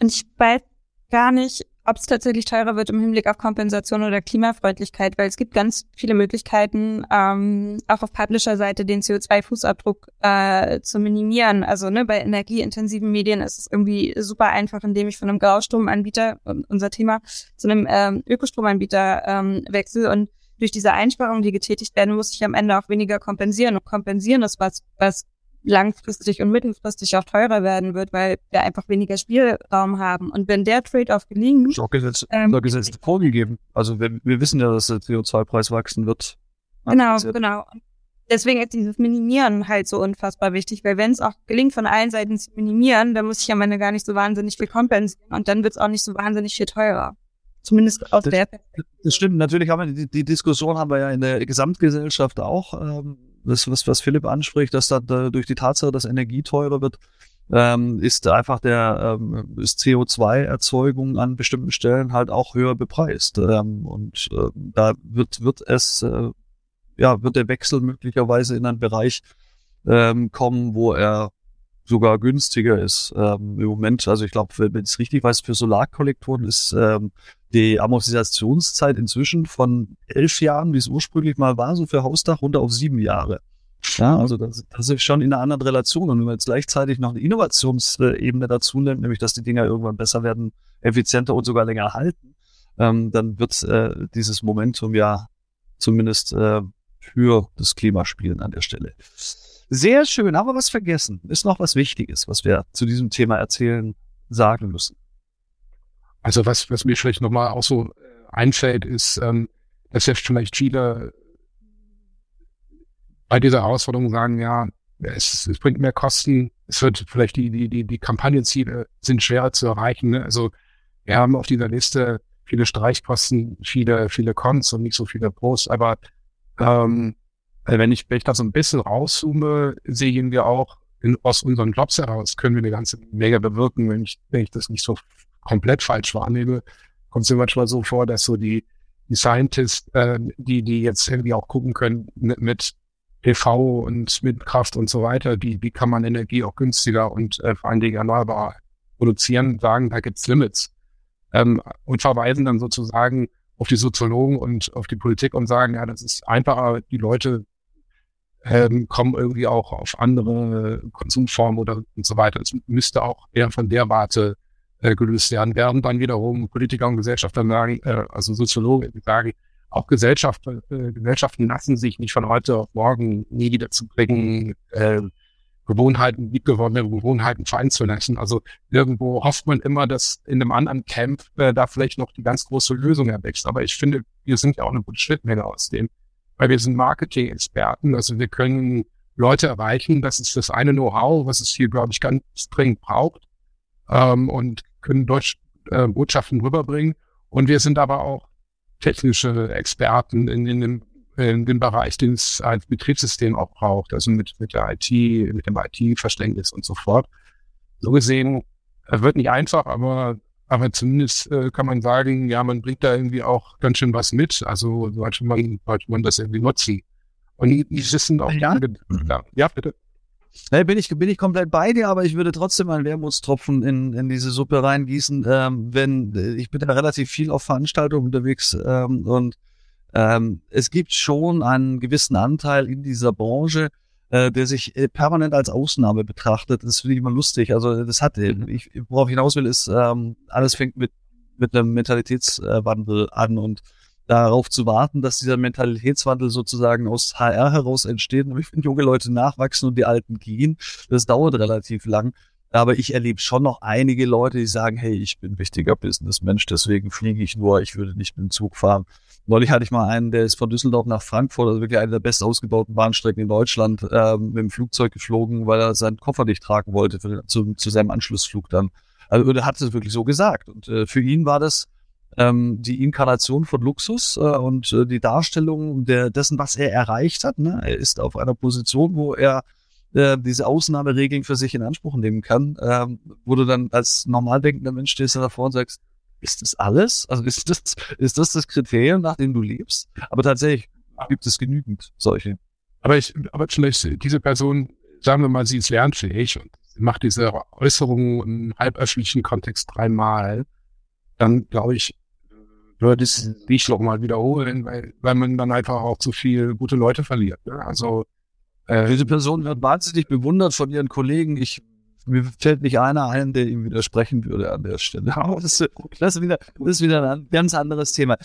Und ich weiß gar nicht, ob es tatsächlich teurer wird im Hinblick auf Kompensation oder Klimafreundlichkeit, weil es gibt ganz viele Möglichkeiten, ähm, auch auf Publisher-Seite den CO2-Fußabdruck äh, zu minimieren. Also ne, bei energieintensiven Medien ist es irgendwie super einfach, indem ich von einem Graustromanbieter, unser Thema, zu einem ähm, Ökostromanbieter ähm, wechsle und durch diese Einsparungen, die getätigt werden, muss ich am Ende auch weniger kompensieren. Und kompensieren ist was, was langfristig und mittelfristig auch teurer werden wird, weil wir einfach weniger Spielraum haben. Und wenn der Trade-off gelingt... Ist auch Gesetz, ähm, Gesetz vorgegeben. Also wir, wir wissen ja, dass der CO2-Preis wachsen wird. Genau, genau. Deswegen ist dieses Minimieren halt so unfassbar wichtig, weil wenn es auch gelingt, von allen Seiten zu minimieren, dann muss ich am Ende gar nicht so wahnsinnig viel kompensieren und dann wird es auch nicht so wahnsinnig viel teurer. Zumindest aus das, der Das stimmt. Natürlich haben wir die, die Diskussion haben wir ja in der Gesamtgesellschaft auch. Ähm, das, was, was Philipp anspricht, dass da, da durch die Tatsache, dass Energie teurer wird, ähm, ist einfach der ähm, ist CO2-Erzeugung an bestimmten Stellen halt auch höher bepreist. Ähm, und äh, da wird, wird es, äh, ja, wird der Wechsel möglicherweise in einen Bereich ähm, kommen, wo er sogar günstiger ist ähm, im Moment. Also ich glaube, wenn ich es richtig weiß, für Solarkollektoren ist ähm, die Amortisationszeit inzwischen von elf Jahren, wie es ursprünglich mal war, so für Hausdach runter auf sieben Jahre. Ja, also das, das ist schon in einer anderen Relation. Und wenn man jetzt gleichzeitig noch eine Innovationsebene dazu nimmt, nämlich dass die Dinger irgendwann besser werden, effizienter und sogar länger halten, ähm, dann wird äh, dieses Momentum ja zumindest äh, für das Klima spielen an der Stelle. Sehr schön, aber was vergessen. Ist noch was Wichtiges, was wir zu diesem Thema erzählen, sagen müssen. Also was, was mir vielleicht nochmal auch so äh, einfällt, ist, ähm, dass jetzt vielleicht viele bei dieser Herausforderung sagen, ja, es, es bringt mehr Kosten, es wird vielleicht die, die, die, die Kampagnenziele sind schwerer zu erreichen. Ne? Also wir haben auf dieser Liste viele Streichkosten, viele, viele Cons und nicht so viele Pros, aber ähm, wenn ich, wenn ich da so ein bisschen rauszoome, sehen wir auch in, aus unseren Jobs heraus, können wir eine ganze Menge bewirken, wenn ich, wenn ich das nicht so komplett falsch wahrnehme, kommt es mir manchmal so vor, dass so die, die Scientists, äh, die, die jetzt irgendwie auch gucken können mit, mit PV und mit Kraft und so weiter, wie, wie kann man Energie auch günstiger und äh, vor allen Dingen erneuerbar produzieren, sagen, da gibt's Limits. Ähm, und verweisen dann sozusagen auf die Soziologen und auf die Politik und sagen, ja, das ist einfacher, die Leute ähm, kommen irgendwie auch auf andere Konsumformen oder und so weiter. Es müsste auch eher von der Warte äh, gelöst werden, während dann wiederum Politiker und Gesellschafter sagen, äh, also Soziologen sagen, auch Gesellschaft, äh, Gesellschaften lassen sich nicht von heute auf morgen nie wieder zu bringen, äh, Gewohnheiten, liebgewordene Gewohnheiten vereinen zu lassen. Also irgendwo hofft man immer, dass in einem anderen Camp äh, da vielleicht noch die ganz große Lösung erwächst. Aber ich finde, wir sind ja auch eine gute Schnittmenge aus dem, weil wir sind Marketing-Experten. Also wir können Leute erreichen. Das ist das eine Know-how, was es hier, glaube ich, ganz dringend braucht. Ähm, und können Deutsch äh, Botschaften rüberbringen. Und wir sind aber auch technische Experten in, in, dem, in dem Bereich, den es als Betriebssystem auch braucht, also mit, mit der IT, mit dem IT-Verständnis und so fort. So gesehen, äh, wird nicht einfach, aber, aber zumindest äh, kann man sagen, ja, man bringt da irgendwie auch ganz schön was mit. Also sollte man, sollte man das irgendwie nutzen. Und die, die sind auch, ja, ja bitte. Ja, bin ich, bin ich komplett bei dir, aber ich würde trotzdem einen Wermutstropfen in, in diese Suppe reingießen, ähm, wenn, äh, ich bin da relativ viel auf Veranstaltungen unterwegs, ähm, und, ähm, es gibt schon einen gewissen Anteil in dieser Branche, äh, der sich äh, permanent als Ausnahme betrachtet. Das finde ich immer lustig. Also das hat, äh, ich, worauf ich hinaus will, ist, ähm, alles fängt mit, mit einem Mentalitätswandel an und darauf zu warten, dass dieser Mentalitätswandel sozusagen aus HR heraus entsteht. Und ich finde, junge Leute nachwachsen und die Alten gehen. Das dauert relativ lang. Aber ich erlebe schon noch einige Leute, die sagen, hey, ich bin wichtiger Businessmensch, deswegen fliege ich nur, ich würde nicht mit dem Zug fahren. Neulich hatte ich mal einen, der ist von Düsseldorf nach Frankfurt, also wirklich eine der best ausgebauten Bahnstrecken in Deutschland, äh, mit dem Flugzeug geflogen, weil er seinen Koffer nicht tragen wollte für, zu, zu seinem Anschlussflug dann. Also er hat es wirklich so gesagt. Und äh, für ihn war das ähm, die Inkarnation von Luxus äh, und äh, die Darstellung der, dessen, was er erreicht hat. Ne? Er ist auf einer Position, wo er äh, diese Ausnahmeregeln für sich in Anspruch nehmen kann, ähm, wo du dann als normal denkender Mensch stehst davor und sagst, ist das alles? Also ist das, ist das das Kriterium, nach dem du lebst? Aber tatsächlich gibt es genügend solche. Aber ich, aber zunächst, diese Person, sagen wir mal, sie ist lernfähig und macht diese Äußerung im halböffentlichen Kontext dreimal, dann glaube ich, würde es nicht nochmal wiederholen, weil, weil man dann einfach auch zu viel gute Leute verliert. Ne? Also äh, diese Person wird wahnsinnig bewundert von ihren Kollegen. Ich mir fällt nicht einer ein, der ihm widersprechen würde an der Stelle. *laughs* Das, das, ist, wieder, das ist wieder ein ganz anderes Thema.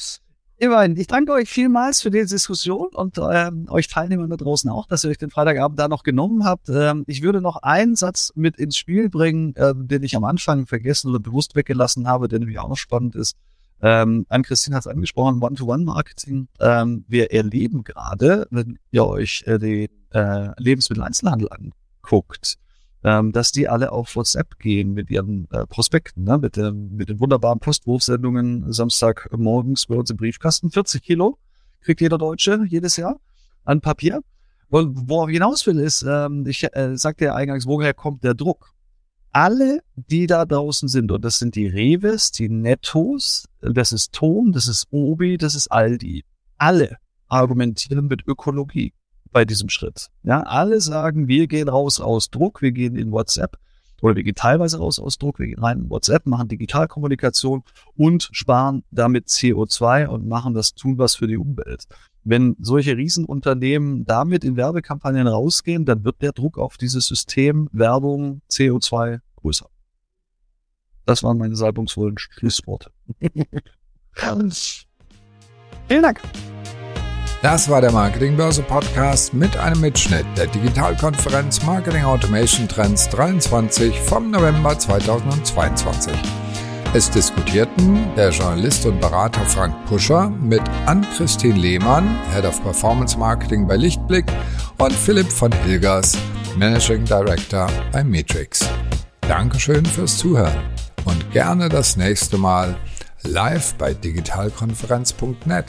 Immerhin, ich danke euch vielmals für die Diskussion und ähm, euch Teilnehmern da draußen auch, dass ihr euch den Freitagabend da noch genommen habt. Ähm, ich würde noch einen Satz mit ins Spiel bringen, ähm, den ich am Anfang vergessen oder bewusst weggelassen habe, der nämlich auch noch spannend ist. Ähm, Ann-Christine hat es angesprochen, One-to-One-Marketing. Ähm, wir erleben gerade, wenn ihr euch äh, den äh, Lebensmitteleinzelhandel anguckt, ähm, dass die alle auf WhatsApp gehen mit ihren äh, Prospekten, ne? mit, dem, mit den wunderbaren Postwurfsendungen Samstagmorgens bei uns im Briefkasten. 40 Kilo kriegt jeder Deutsche jedes Jahr an Papier. Und worauf ich hinaus will, ist, ähm, ich äh, sagte ja eingangs, woher kommt der Druck? Alle, die da draußen sind, und das sind die Reves, die Nettos, das ist Tom, das ist Obi, das ist Aldi. Alle argumentieren mit Ökologie bei diesem Schritt. Ja, alle sagen, wir gehen raus aus Druck, wir gehen in WhatsApp oder wir gehen teilweise raus aus Druck, wir gehen rein in WhatsApp, machen Digitalkommunikation und sparen damit CO2 und machen das tun was für die Umwelt. Wenn solche Riesenunternehmen damit in Werbekampagnen rausgehen, dann wird der Druck auf dieses System Werbung CO2 größer. Das waren meine salbungsvollen Schlussworte. Vielen Dank. Das war der Marketingbörse Podcast mit einem Mitschnitt der Digitalkonferenz Marketing Automation Trends 23 vom November 2022. Es diskutierten der Journalist und Berater Frank Puscher mit Ann-Christine Lehmann, Head of Performance Marketing bei Lichtblick und Philipp von Hilgers, Managing Director bei Matrix. Dankeschön fürs Zuhören und gerne das nächste Mal live bei digitalkonferenz.net.